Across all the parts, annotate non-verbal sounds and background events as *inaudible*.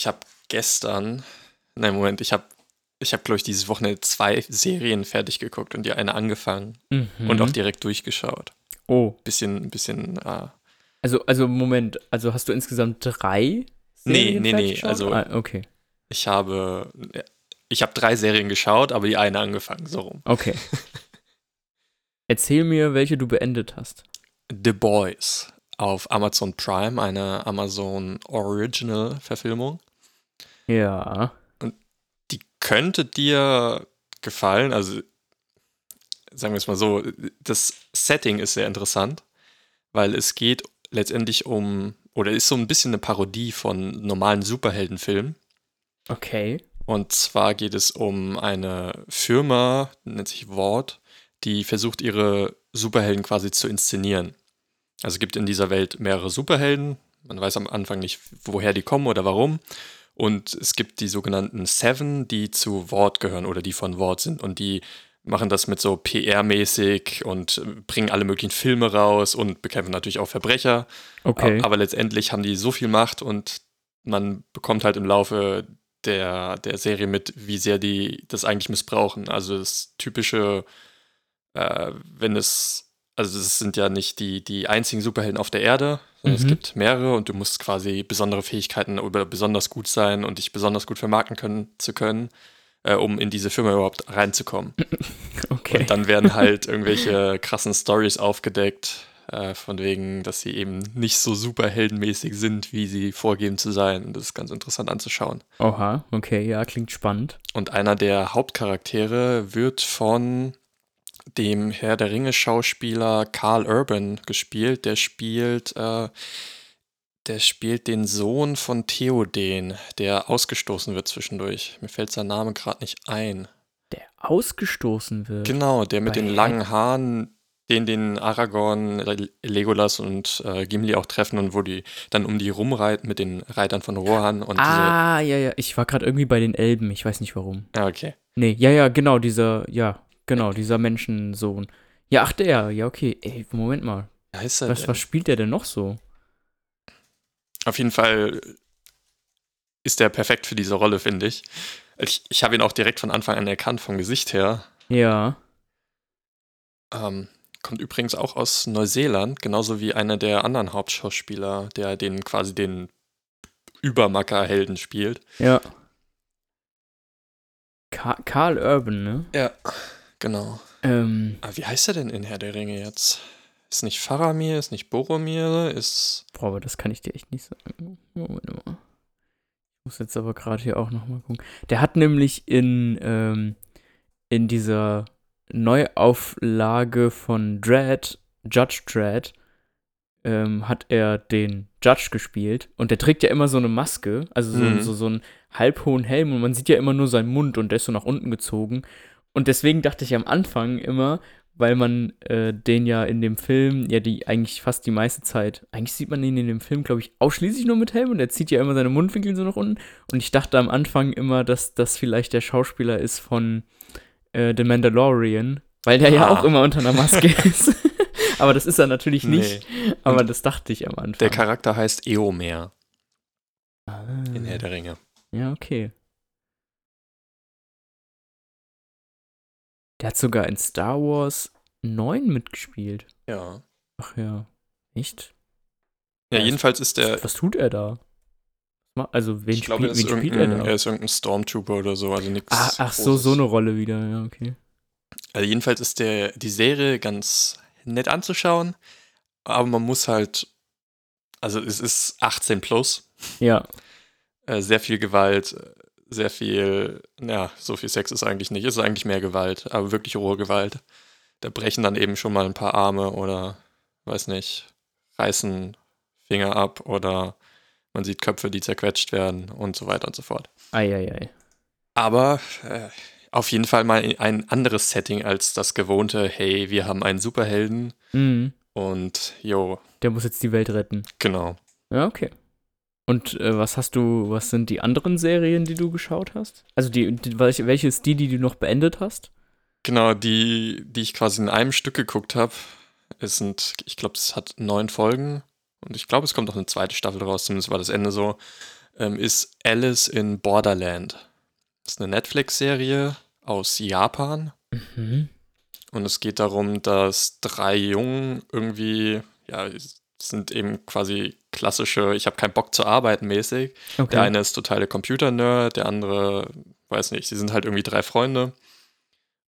ich habe gestern, nein, Moment, ich habe, ich habe, glaube ich, dieses Wochenende zwei Serien fertig geguckt und die eine angefangen Mhm. und auch direkt durchgeschaut. Oh, Bisschen, bisschen, äh, also, also Moment, also hast du insgesamt drei? Nee, Serien nee, nee, geschaut? also- Ah, okay, ich habe, ich habe drei Serien geschaut, aber die eine angefangen, so rum. okay. *laughs* Erzähl mir, welche du beendet hast. The Boys auf Amazon Prime, eine Amazon Original Verfilmung. Ja. Die könnte dir gefallen, also sagen wir es mal so, das Setting ist sehr interessant, weil es geht letztendlich um, oder ist so ein bisschen eine Parodie von normalen Superheldenfilmen. Okay. Und zwar geht es um eine Firma, nennt sich Ward, die versucht, ihre Superhelden quasi zu inszenieren. Also es gibt in dieser Welt mehrere Superhelden. Man weiß am Anfang nicht, woher die kommen oder warum. Und es gibt die sogenannten Seven, die zu Ward gehören oder die von Ward sind. Und die machen das mit so PR-mäßig und äh, bringen alle möglichen Filme raus und bekämpfen natürlich auch Verbrecher. Okay. Aber letztendlich haben die so viel Macht und man bekommt halt im Laufe der, der Serie mit, wie sehr die das eigentlich missbrauchen. Also das typische, äh, wenn es, also es sind ja nicht die, die einzigen Superhelden auf der Erde, sondern Mhm. es gibt mehrere und du musst quasi besondere Fähigkeiten oder besonders gut sein und dich besonders gut vermarkten können, zu können, äh, um in diese Firma überhaupt reinzukommen. *laughs* okay. Und dann werden halt irgendwelche krassen Stories aufgedeckt, äh, von wegen, dass sie eben nicht so superheldenmäßig sind, wie sie vorgeben zu sein. Und das ist ganz interessant anzuschauen. Oha, okay, ja, klingt spannend. Und einer der Hauptcharaktere wird von dem Herr der Ringe-Schauspieler Carl Urban gespielt. Der spielt, äh, der spielt den Sohn von Theoden, der ausgestoßen wird zwischendurch. Mir fällt sein Name gerade nicht ein. Der ausgestoßen wird. Genau, der mit Bei den langen Haaren, den den Aragorn, Le- Legolas und äh, Gimli auch treffen und wo die dann um die rumreiten mit den Reitern von Rohan und ah, ja, ja. Ich war gerade irgendwie bei den Elben. Ich weiß nicht warum. Ja, okay. Nee, ja, ja, genau, dieser, ja, genau, dieser Menschensohn. Ja, ach, der, ja, okay. Ey, Moment mal. Heißt er Was, denn? was spielt der denn noch so? Auf jeden Fall ist der perfekt für diese Rolle, finde ich. Ich, ich habe ihn auch direkt von Anfang an erkannt, vom Gesicht her. Ja. Ähm, kommt übrigens auch aus Neuseeland, genauso wie einer der anderen Hauptschauspieler, der den quasi den Übermacker-Helden spielt. Ja. Ka Karl Urban, ne? Ja, genau. Ähm, Aber wie heißt er denn in Herr der Ringe jetzt? Ist nicht Faramir, ist nicht Boromir, ist. boah, aber das kann ich dir echt nicht sagen. Moment mal. Ich muss jetzt aber gerade hier auch nochmal gucken. Der hat nämlich in, ähm, in dieser Neuauflage von Dread, Judge Dread, ähm, hat er den Judge gespielt und der trägt ja immer so eine Maske, also so, Mhm. so, so einen halbhohen Helm und man sieht ja immer nur seinen Mund und der ist so nach unten gezogen. Und deswegen dachte ich am Anfang immer, weil man äh, den ja in dem Film, ja, die eigentlich fast die meiste Zeit, eigentlich sieht man ihn in dem Film, glaube ich, ausschließlich nur mit Helm und er zieht ja immer seine Mundwinkel so nach unten. Und ich dachte am Anfang immer, dass das vielleicht der Schauspieler ist von äh, The Mandalorian, weil der ja Ah. auch immer unter einer Maske *laughs* ist. *laughs* Aber das ist er natürlich nicht. Nee. Aber das dachte ich am Anfang. Der Charakter heißt Eomer ah. in Herr der Ringe. Ja, okay. Der hat sogar in Star Wars 9 mitgespielt. Ja. Ach ja. Echt? Ja, Ja, jedenfalls ist der. Was tut er da? Also, wen, ich glaube, er spielt, ist, wen spielt er da? er ist irgendein Stormtrooper oder so, also nichts. Ah, ach so, so eine Rolle wieder. Ja, okay. Also jedenfalls ist der, die Serie ganz nett anzuschauen, aber man muss halt. Also es ist 18 plus, Ja. äh, sehr viel Gewalt, sehr viel, ja, so viel Sex ist eigentlich nicht, ist eigentlich mehr Gewalt, aber wirklich rohe Gewalt. Da brechen dann eben schon mal ein paar Arme oder, weiß nicht, reißen Finger ab oder man sieht Köpfe, die zerquetscht werden und so weiter und so fort. Eieiei. Aber äh, auf jeden Fall mal ein anderes Setting als das gewohnte, hey, wir haben einen Superhelden Mhm. und jo, Der muss jetzt die Welt retten. genau. Ja, okay. Und äh, was hast du, was sind die anderen Serien, die du geschaut hast? Also die, die welche, welche ist die, die du noch beendet hast? Genau, die, die ich quasi in einem Stück geguckt habe, es sind, ich glaube, es hat neun Folgen und ich glaube, es kommt noch eine zweite Staffel raus, zumindest war das Ende so. ähm, ist Alice in Borderland. Das ist eine Netflix-Serie aus Japan. Mhm. Und es geht darum, dass drei Jungen irgendwie, ja, sind eben quasi klassische, ich habe keinen Bock zu arbeiten mäßig. Okay. Der eine ist totale Computer-Nerd, der andere, weiß nicht, sie sind halt irgendwie drei Freunde.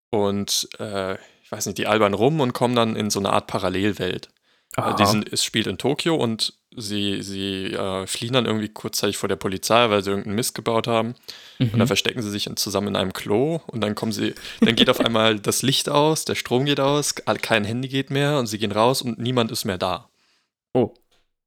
Und äh, ich weiß nicht, die albern rum und kommen dann in so eine Art Parallelwelt. Aha. Die sind, es spielt in Tokio und sie, sie äh, fliehen dann irgendwie kurzzeitig vor der Polizei, weil sie irgendeinen Mist gebaut haben. Und dann Mhm. verstecken sie sich in, zusammen in einem Klo und dann kommen sie, dann geht auf *laughs* einmal das Licht aus, der Strom geht aus, kein Handy geht mehr und sie gehen raus und niemand ist mehr da. Oh,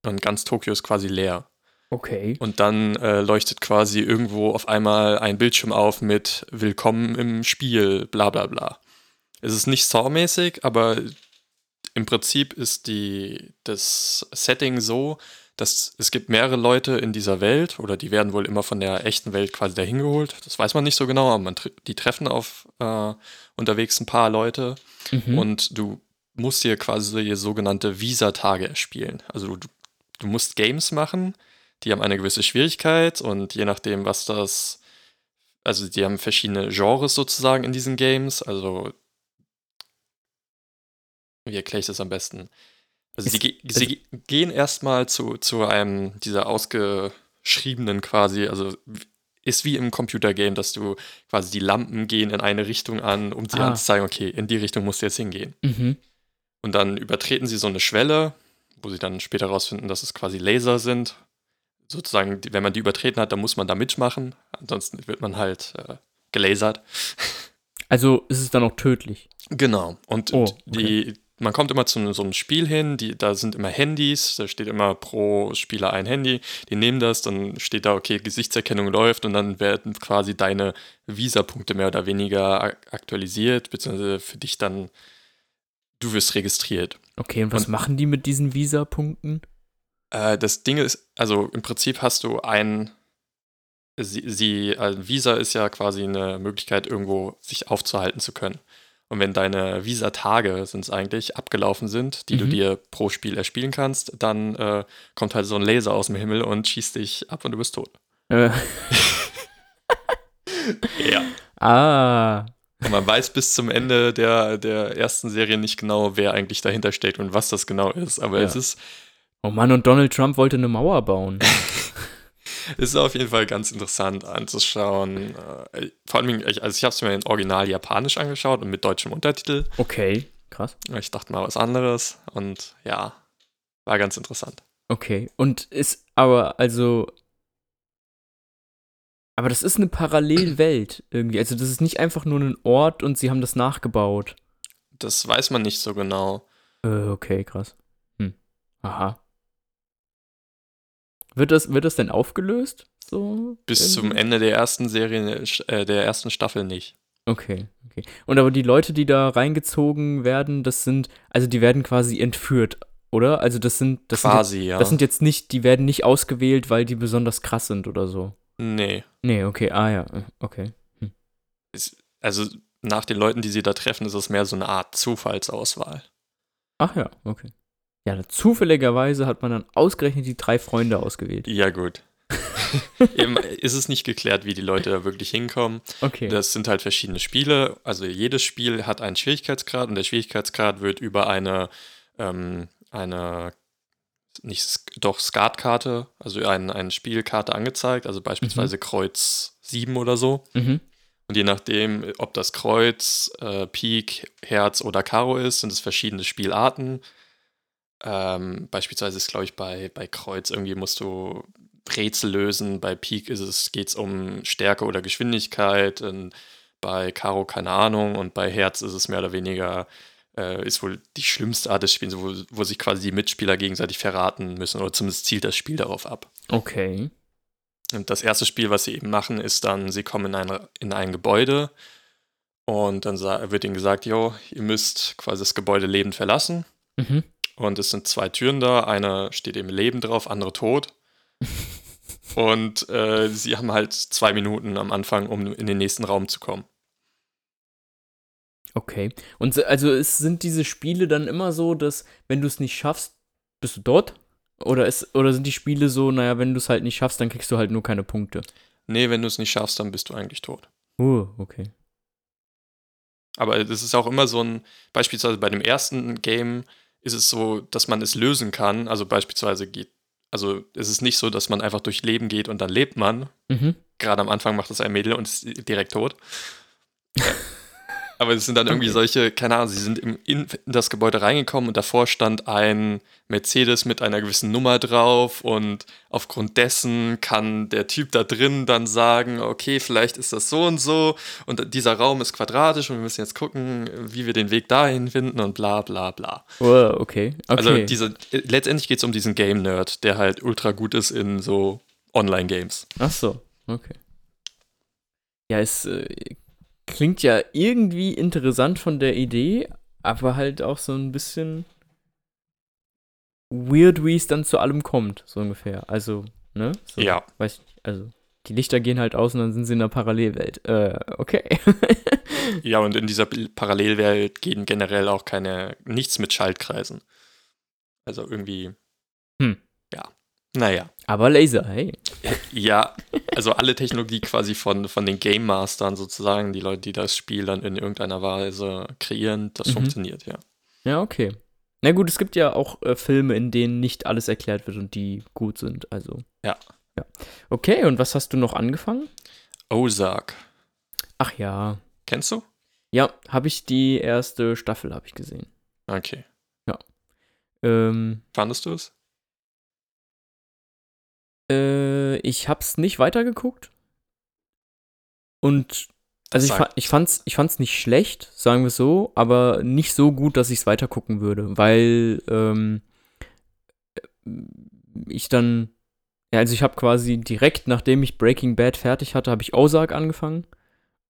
Und ganz Tokio ist quasi leer. okay. Und dann äh, leuchtet quasi irgendwo auf einmal ein Bildschirm auf mit Willkommen im Spiel, bla bla bla. Es ist nicht Saw-mäßig, aber im Prinzip ist die, das Setting so, dass es gibt mehrere Leute in dieser Welt oder die werden wohl immer von der echten Welt quasi dahin geholt. Das weiß man nicht so genau, aber man, die treffen auf äh, unterwegs ein paar Leute Mhm. und du musst dir quasi sogenannte Visa-Tage erspielen. Also du, du musst Games machen, die haben eine gewisse Schwierigkeit und je nachdem, was das, also die haben verschiedene Genres sozusagen in diesen Games. Also wie erkläre ich das am besten? Also sie, Es- sie ge gehen erstmal zu, zu einem dieser ausgeschriebenen quasi, also ist wie im Computergame, dass du quasi die Lampen gehen in eine Richtung an, um sie Ah. anzuzeigen, okay, in die Richtung musst du jetzt hingehen. Mhm. Und dann übertreten sie so eine Schwelle, wo sie dann später rausfinden, dass es quasi Laser sind. Sozusagen, wenn man die übertreten hat, dann muss man da mitmachen. Ansonsten wird man halt äh, gelasert. *laughs* Also ist es dann auch tödlich. Genau. Und Oh, die, man kommt immer zu so einem Spiel hin, die, da sind immer Handys, da steht immer pro Spieler ein Handy. Die nehmen das, dann steht da, okay, Gesichtserkennung läuft und dann werden quasi deine Visa-Punkte mehr oder weniger ak- aktualisiert, beziehungsweise für dich dann, du wirst registriert. Okay, und was Und- machen die mit diesen Visa-Punkten? Äh, das Ding ist, also im Prinzip hast du ein, sie, sie also Visa ist ja quasi eine Möglichkeit, irgendwo sich aufzuhalten zu können. Und wenn deine Visa-Tage sind es eigentlich abgelaufen sind, die du Mhm. dir pro Spiel erspielen kannst, dann äh, kommt halt so ein Laser aus dem Himmel und schießt dich ab und du bist tot. Äh, *laughs* Ja. ah, Und man weiß bis zum Ende der, der ersten Serie nicht genau, wer eigentlich dahinter steckt und was das genau ist. Aber Ja. es ist oh Mann, und Donald Trump wollte eine Mauer bauen. Es *laughs* ist auf jeden Fall ganz interessant anzuschauen. Äh, vor allem, ich- also ich habe es mir in Original japanisch angeschaut und mit deutschem Untertitel. Okay, krass. Ich dachte mal was anderes und ja, war ganz interessant. Okay, und ist aber, also. Aber das ist eine Parallelwelt irgendwie. Also, das ist nicht einfach nur ein Ort und sie haben das nachgebaut. Das weiß man nicht so genau. Äh, okay, krass. Hm. Aha. Wird das, wird das denn aufgelöst? So? Bis zum irgendwie? Ende der ersten Serie, äh, der ersten Staffel nicht. Okay, okay. Und aber die Leute, die da reingezogen werden, das sind, also die werden quasi entführt, oder? Also das sind, das sind Quasi, jetzt, ja. das sind jetzt nicht, die werden nicht ausgewählt, weil die besonders krass sind oder so. Nee. Nee, okay, ah ja, okay. Ist, also nach den Leuten, die sie da treffen, ist es mehr so eine Art Zufallsauswahl. Ach ja, okay. Ja, zufälligerweise hat man dann ausgerechnet die drei Freunde ausgewählt. Ja, gut. *laughs* *laughs* Eben ist es nicht geklärt, wie die Leute da wirklich hinkommen. Okay. Das sind halt verschiedene Spiele. Also jedes Spiel hat einen Schwierigkeitsgrad und der Schwierigkeitsgrad wird über eine, ähm, eine nicht doch Skatkarte, also ein, eine Spielkarte angezeigt, also beispielsweise Kreuz 7 oder so. mhm. Und je nachdem, ob das Kreuz, äh, Pik, Herz oder Karo ist, sind es verschiedene Spielarten. Ähm, beispielsweise ist, glaube ich, bei, bei Kreuz irgendwie musst du Rätsel lösen, bei Pik ist es, geht es um Stärke oder Geschwindigkeit, und bei Karo keine Ahnung und bei Herz ist es mehr oder weniger, äh, ist wohl die schlimmste Art des Spiels, wo, wo sich quasi die Mitspieler gegenseitig verraten müssen oder zumindest zielt das Spiel darauf ab. Okay. Und das erste Spiel, was sie eben machen, ist dann, sie kommen in ein, in ein Gebäude und dann wird ihnen gesagt, jo, ihr müsst quasi das Gebäude lebend verlassen. Mhm. Und es sind zwei Türen da, eine steht eben Leben drauf, andere tot. *laughs* und äh, sie haben halt zwei Minuten am Anfang, um in den nächsten Raum zu kommen. Okay. Und so- also es sind diese Spiele dann immer so, dass wenn du es nicht schaffst, bist du dort? Oder, ist, oder sind die Spiele so, naja, wenn du es halt nicht schaffst, dann kriegst du halt nur keine Punkte? Nee, wenn du es nicht schaffst, dann bist du eigentlich tot. Oh, okay. Aber das ist auch immer so ein, beispielsweise bei dem ersten Game ist es so, dass man es lösen kann. Also beispielsweise geht, also es ist nicht so, dass man einfach durch Leben geht und dann lebt man. Mhm. Gerade am Anfang macht das ein Mädel und ist direkt tot. *laughs* Aber es sind dann irgendwie solche, keine Ahnung, sie sind in, in das Gebäude reingekommen und davor stand ein Mercedes mit einer gewissen Nummer drauf und aufgrund dessen kann der Typ da drin dann sagen, okay, vielleicht ist das so und so und dieser Raum ist quadratisch und wir müssen jetzt gucken, wie wir den Weg dahin finden und bla bla bla. Oh, okay. okay. Also diese, letztendlich geht es um diesen Game-Nerd, der halt ultra gut ist in so Online-Games. Ach so, okay. Ja, es äh, klingt ja irgendwie interessant von der Idee, aber halt auch so ein bisschen weird, wie es dann zu allem kommt, so ungefähr. Also, ne? So, Ja. Weiß ich nicht. Also, die Lichter gehen halt aus und dann sind sie in einer Parallelwelt. Äh, okay. *laughs* Ja, und in dieser Parallelwelt gehen generell auch keine, nichts mit Schaltkreisen. Also irgendwie. Hm. Ja. Naja. aber Laser, hey. Ja, also alle Technologie quasi von, von den Game Mastern sozusagen, die Leute, die das Spiel dann in irgendeiner Weise kreieren, das Mhm. funktioniert, ja. Ja, okay. Na gut, es gibt ja auch äh, Filme, in denen nicht alles erklärt wird und die gut sind, also. Ja. Ja. Okay, und was hast du noch angefangen? Ozark. Ach ja. Kennst du? Ja, habe ich die erste Staffel habe ich gesehen. Okay. Ähm, Fandest du es? Äh, ich hab's nicht weitergeguckt. Und also ich, ich fand's ich fand's nicht schlecht, sagen wir so, aber nicht so gut, dass ich es weitergucken würde, weil ähm, ich dann ja, also ich habe quasi direkt nachdem ich Breaking Bad fertig hatte, habe ich Ozark angefangen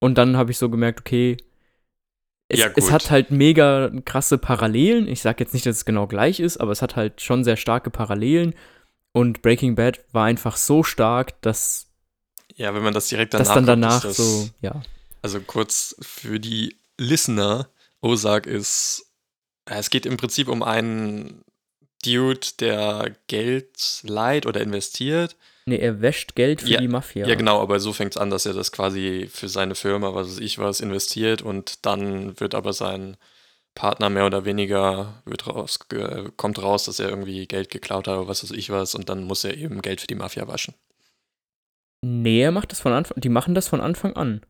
und dann habe ich so gemerkt, okay, es, Ja, es hat halt mega krasse Parallelen. Ich sag jetzt nicht, dass es genau gleich ist, aber es hat halt schon sehr starke Parallelen. Und Breaking Bad war einfach so stark, dass Ja, wenn man das direkt danach dann danach das, so, ja. Also kurz für die Listener, Ozark ist, es geht im Prinzip um einen Dude, der Geld leiht oder investiert. Nee, er wäscht Geld für Ja, die Mafia. Ja, genau, aber so fängt es an, dass er das quasi für seine Firma, was weiß ich was, investiert und dann wird aber sein Partner mehr oder weniger, wird raus, kommt raus, dass er irgendwie Geld geklaut hat oder was weiß ich was und dann muss er eben Geld für die Mafia waschen. Nee, er macht das von Anfang, die machen das von Anfang an.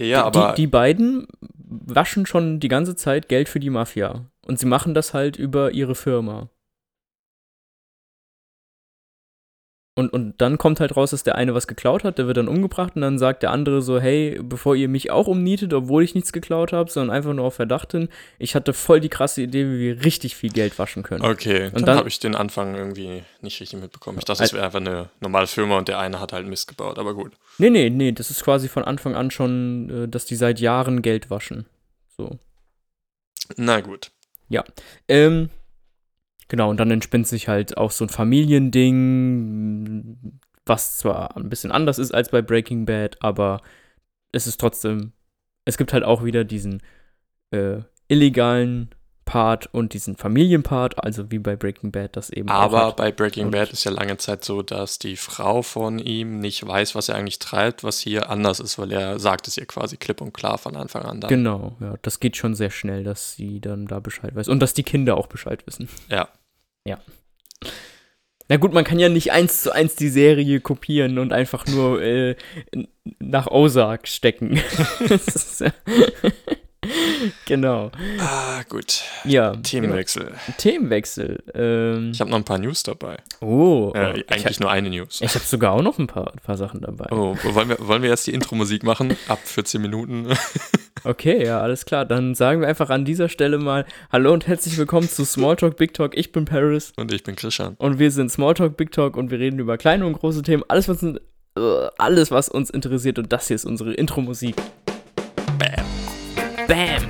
Ja, die, aber die, die beiden waschen schon die ganze Zeit Geld für die Mafia. Und sie machen das halt über ihre Firma. Und, und dann kommt halt raus, dass der eine was geklaut hat, der wird dann umgebracht und dann sagt der andere so, hey, bevor ihr mich auch umnietet, obwohl ich nichts geklaut habe, sondern einfach nur auf Verdacht hin, ich hatte voll die krasse Idee, wie wir richtig viel Geld waschen können. okay, dann, dann- habe ich den Anfang irgendwie nicht richtig mitbekommen. Ich dachte, es wäre einfach eine normale Firma und der eine hat halt Mist gebaut, aber gut. Nee, nee, nee, das ist quasi von Anfang an schon, äh, dass die seit Jahren Geld waschen. So. Na gut. Ähm, genau, und dann entspinnt sich halt auch so ein Familiending, was zwar ein bisschen anders ist als bei Breaking Bad, aber es ist trotzdem, es gibt halt auch wieder diesen äh, illegalen Part und diesen Familienpart, also wie bei Breaking Bad das eben auch Aber hat. bei Breaking Und- Bad ist ja lange Zeit so, dass die Frau von ihm nicht weiß, was er eigentlich treibt, was hier anders ist, weil er sagt es ihr quasi klipp und klar von Anfang an dann. Genau, ja, das geht schon sehr schnell, dass sie dann da Bescheid weiß. Und dass die Kinder auch Bescheid wissen. Ja. Ja. Na gut, man kann ja nicht eins zu eins die Serie kopieren und einfach nur äh, nach Ozark stecken. *laughs* *laughs* Genau. Ah, gut. Ja. Themenwechsel. Genau. Themenwechsel. Ähm, Ich habe noch ein paar News dabei. oh, Äh, ich, eigentlich nur eine News. ich habe sogar auch noch ein paar, ein paar Sachen dabei. Oh, wollen wir, wollen wir jetzt die Intro-Musik machen? Ab 14 Minuten. Okay, ja, alles klar. Dann sagen wir einfach an dieser Stelle mal Hallo und herzlich willkommen zu Smalltalk Big Talk. Ich bin Paris Und ich bin Christian. und wir sind Smalltalk Big Talk und wir reden über kleine und große Themen. Alles, was, uns- äh, alles, was uns interessiert und das hier ist unsere Intro-Musik. Bam. Bam!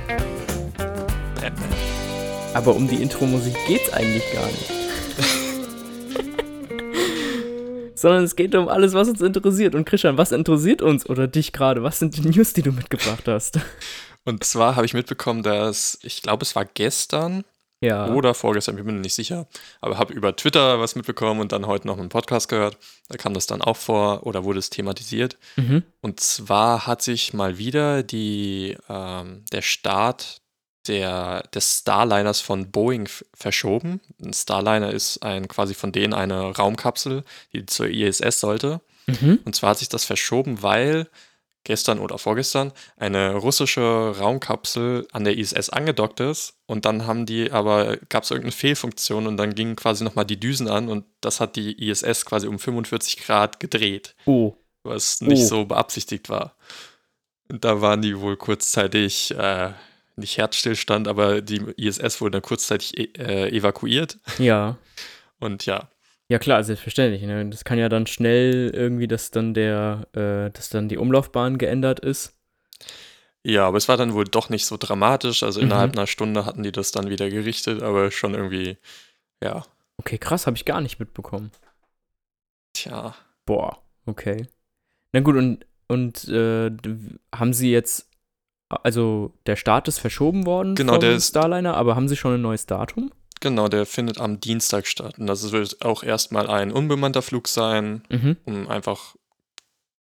Bam. Aber um die Intro-Musik geht's eigentlich gar nicht. Sondern es geht um alles, was uns interessiert. Und Christian, was interessiert uns oder dich gerade? Was sind die News, die du mitgebracht hast? Und zwar habe ich mitbekommen, dass, ich glaube, es war gestern, Ja. Oder vorgestern, ich bin mir nicht sicher. Aber habe über Twitter was mitbekommen und dann heute noch einen Podcast gehört. Da kam das dann auch vor oder wurde es thematisiert. Mhm. Und zwar hat sich mal wieder die, ähm, der Start der, des Starliners von Boeing verschoben. Ein Starliner ist ein quasi von denen eine Raumkapsel, die zur ISS sollte. Mhm. Und zwar hat sich das verschoben, weil gestern oder vorgestern eine russische Raumkapsel an der ISS angedockt ist und dann haben die aber gab es irgendeine Fehlfunktion und dann gingen quasi nochmal die Düsen an und das hat die ISS quasi um 45 Grad gedreht, Oh. was nicht Oh. so beabsichtigt war. Und da waren die wohl kurzzeitig äh, nicht Herzstillstand, aber die ISS wurde dann kurzzeitig e äh, evakuiert Ja. *laughs* und ja, Ja klar, selbstverständlich. Ne? Das kann ja dann schnell irgendwie, dass dann der, äh, dass dann die Umlaufbahn geändert ist. Ja, aber es war dann wohl doch nicht so dramatisch. Also Mhm. innerhalb einer Stunde hatten die das dann wieder gerichtet, aber schon irgendwie, ja, Okay, krass, habe ich gar nicht mitbekommen. tja. Boah, okay. Na gut, und, und äh, haben sie jetzt, also der Start ist verschoben worden Genau, vom der ist- Starliner, aber haben sie schon ein neues Datum? Genau, der findet am Dienstag statt. Und das wird auch erstmal ein unbemannter Flug sein, Mhm. um einfach.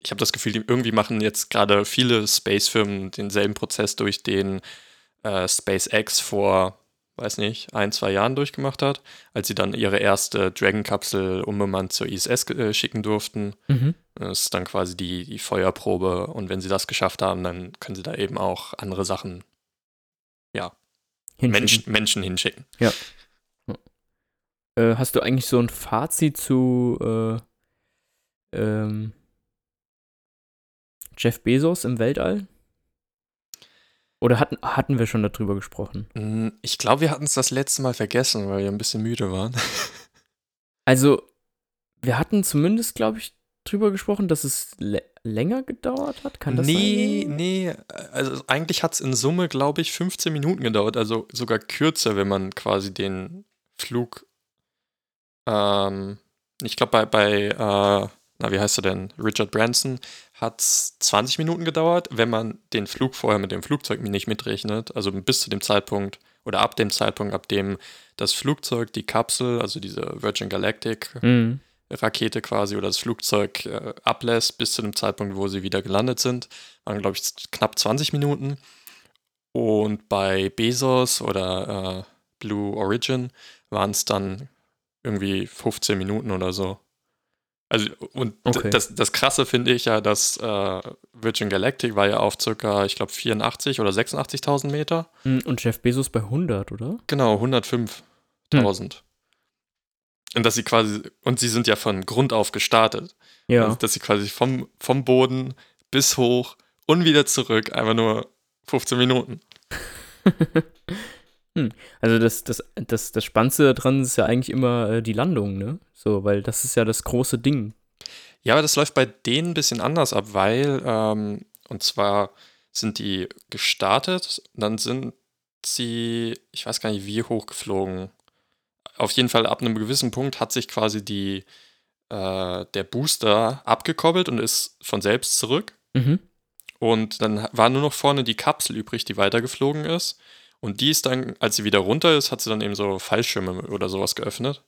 Ich habe das Gefühl, die irgendwie machen jetzt gerade viele Space-Firmen denselben Prozess durch, den äh, SpaceX vor, weiß nicht, ein, zwei Jahren durchgemacht hat, als sie dann ihre erste Dragon-Kapsel unbemannt zur ISS äh, schicken durften. Mhm. Das ist dann quasi die, die Feuerprobe. Und wenn sie das geschafft haben, dann können sie da eben auch andere Sachen, Hinschicken. Menschen, Menschen hinschicken. Äh, hast du eigentlich so ein Fazit zu äh, ähm, Jeff Bezos im Weltall? Oder hatten, hatten wir schon darüber gesprochen? Mm, Ich glaube, wir hatten es das letzte Mal vergessen, weil wir ein bisschen müde waren. *laughs* Also, wir hatten zumindest, glaube ich, drüber gesprochen, dass es lä- länger gedauert hat. Kann das nee, sein? nee. Also eigentlich hat es in Summe, glaube ich, 15 Minuten gedauert. Also sogar kürzer, wenn man quasi den Flug. Ähm, ich glaube, bei, bei äh, na, wie heißt er denn? Richard Branson hat es 20 Minuten gedauert, wenn man den Flug vorher mit dem Flugzeug nicht mitrechnet. Also bis zu dem Zeitpunkt oder ab dem Zeitpunkt, ab dem das Flugzeug, die Kapsel, also diese Virgin Galactic Mhm. Rakete quasi oder das Flugzeug äh, ablässt, bis zu dem Zeitpunkt, wo sie wieder gelandet sind, waren, glaube ich, knapp 20 Minuten. Und bei Bezos oder äh, Blue Origin waren es dann irgendwie 15 Minuten oder so. Also, und Okay. das, das Krasse finde ich ja, dass äh, Virgin Galactic war ja auf circa, ich glaube, 84 oder 86.000 Meter. Mm, Und Jeff Bezos bei 100, oder? Genau, 105.000. Und dass sie quasi, und sie sind ja von Grund auf gestartet. Ja. Also, dass sie quasi vom, vom Boden bis hoch und wieder zurück einfach nur 15 Minuten. *laughs* hm. Also das, das, das, das Spannendste daran ist ja eigentlich immer äh, die Landung, ne? So, weil das ist ja das große Ding. Ja, aber das läuft bei denen ein bisschen anders ab, weil, ähm, und zwar sind die gestartet, dann sind sie, ich weiß gar nicht, wie hoch geflogen. Auf jeden Fall ab einem gewissen Punkt hat sich quasi die, äh, der Booster abgekoppelt und ist von selbst zurück. Mhm. Und dann war nur noch vorne die Kapsel übrig, die weitergeflogen ist. Und die ist dann, als sie wieder runter ist, hat sie dann eben so Fallschirme oder sowas geöffnet,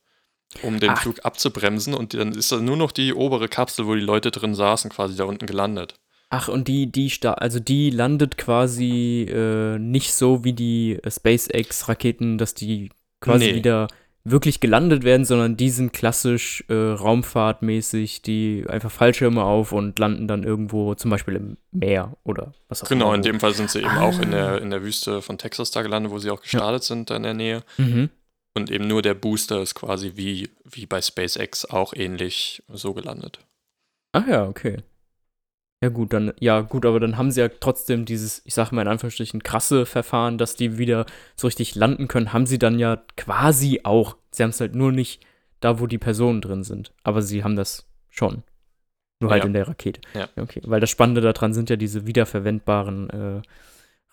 um den Ach. Flug abzubremsen. Und dann ist dann nur noch die obere Kapsel, wo die Leute drin saßen, quasi da unten gelandet. Ach, und die, die, sta also die landet quasi äh, nicht so wie die äh, SpaceX-Raketen, dass die quasi Nee. wieder wirklich gelandet werden, sondern die sind klassisch äh, raumfahrtmäßig, die einfach Fallschirme auf und landen dann irgendwo, zum Beispiel im Meer oder was auch Genau, immer. in dem Fall sind sie eben auch in Ah. der, in der Wüste von Texas da gelandet, wo sie auch gestartet sind, da in der Nähe. Mhm. Und eben nur der Booster ist quasi wie, wie bei SpaceX auch ähnlich so gelandet. Ach ja, okay. Ja gut, dann, ja gut, aber dann haben sie ja trotzdem dieses, ich sag mal in Anführungsstrichen, krasse Verfahren, dass die wieder so richtig landen können, haben sie dann ja quasi auch. Sie haben es halt nur nicht da, wo die Personen drin sind. Aber sie haben das schon. Nur halt Ja. in der Rakete. Ja. Okay, weil das Spannende daran sind ja diese wiederverwendbaren äh,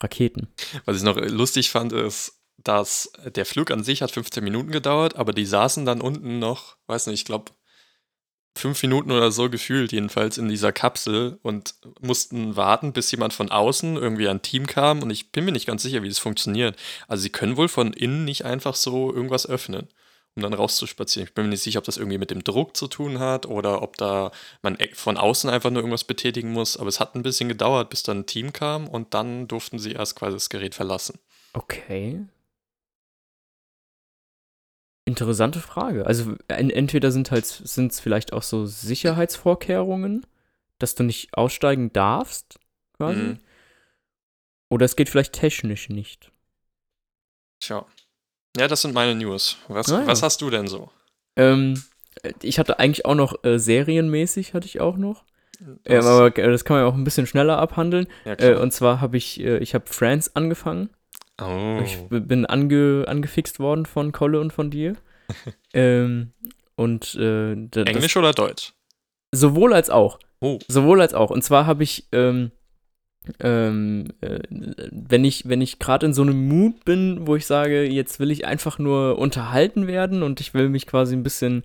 Raketen. Was ich noch lustig fand, ist, dass der Flug an sich hat 15 Minuten gedauert, aber die saßen dann unten noch, weiß nicht, ich glaube, fünf Minuten oder so gefühlt, jedenfalls in dieser Kapsel und mussten warten, bis jemand von außen irgendwie ein Team kam und ich bin mir nicht ganz sicher, wie das funktioniert. Also sie können wohl von innen nicht einfach so irgendwas öffnen, um dann rauszuspazieren. Ich bin mir nicht sicher, ob das irgendwie mit dem Druck zu tun hat oder ob da man e- von außen einfach nur irgendwas betätigen muss, aber es hat ein bisschen gedauert, bis dann ein Team kam und dann durften sie erst quasi das Gerät verlassen. Okay. Interessante Frage. Also en entweder sind halt sind es vielleicht auch so Sicherheitsvorkehrungen, dass du nicht aussteigen darfst, quasi. Mhm. Oder es geht vielleicht technisch nicht. Tja. Ja, das sind meine News. Was, Ah, ja. was hast du denn so? Ähm, ich hatte eigentlich auch noch äh, serienmäßig hatte ich auch noch. Ähm, Was- aber äh, das kann man ja auch ein bisschen schneller abhandeln. ja, Äh, und zwar habe ich, äh, ich habe Friends angefangen. Oh. Ich bin ange, angefixt worden von Kolle und von dir. *laughs* ähm, und äh, da- das, Englisch oder Deutsch? sowohl als auch. Oh. Sowohl als auch. Und zwar habe ich, ähm, ähm, äh, wenn ich, wenn ich gerade in so einem Mut bin, wo ich sage, jetzt will ich einfach nur unterhalten werden und ich will mich quasi ein bisschen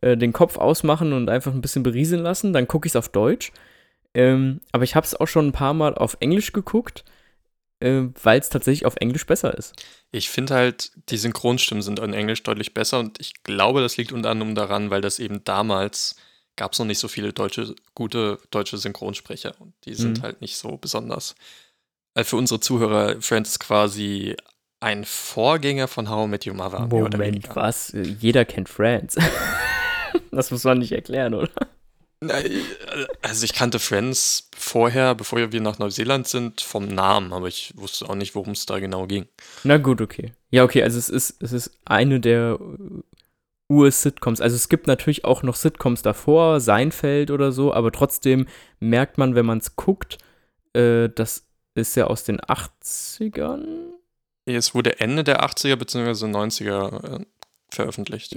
äh, den Kopf ausmachen und einfach ein bisschen berieseln lassen, dann gucke ich es auf Deutsch. Ähm, aber ich habe es auch schon ein paar Mal auf Englisch geguckt, äh, weil es tatsächlich auf Englisch besser ist. Ich finde halt, die Synchronstimmen sind in Englisch deutlich besser und ich glaube, das liegt unter anderem daran, weil das eben damals gab es noch nicht so viele deutsche, gute deutsche Synchronsprecher und die sind Mhm. halt nicht so besonders. Also für unsere Zuhörer, Friends ist quasi ein Vorgänger von How I Met Your Mother. Moment, was? Jeder kennt Friends. *laughs* das muss man nicht erklären, oder? Äh, Also ich kannte Friends vorher, bevor wir nach Neuseeland sind, vom Namen, aber ich wusste auch nicht, worum es da genau ging. Na gut, okay. Ja, okay, also es ist, es ist eine der äh, Ur-Sitcoms. Also es gibt natürlich auch noch Sitcoms davor, Seinfeld oder so, aber trotzdem merkt man, wenn man es guckt, äh, das ist ja aus den 80ern. Es wurde Ende der 80er bzw. 90er äh, veröffentlicht.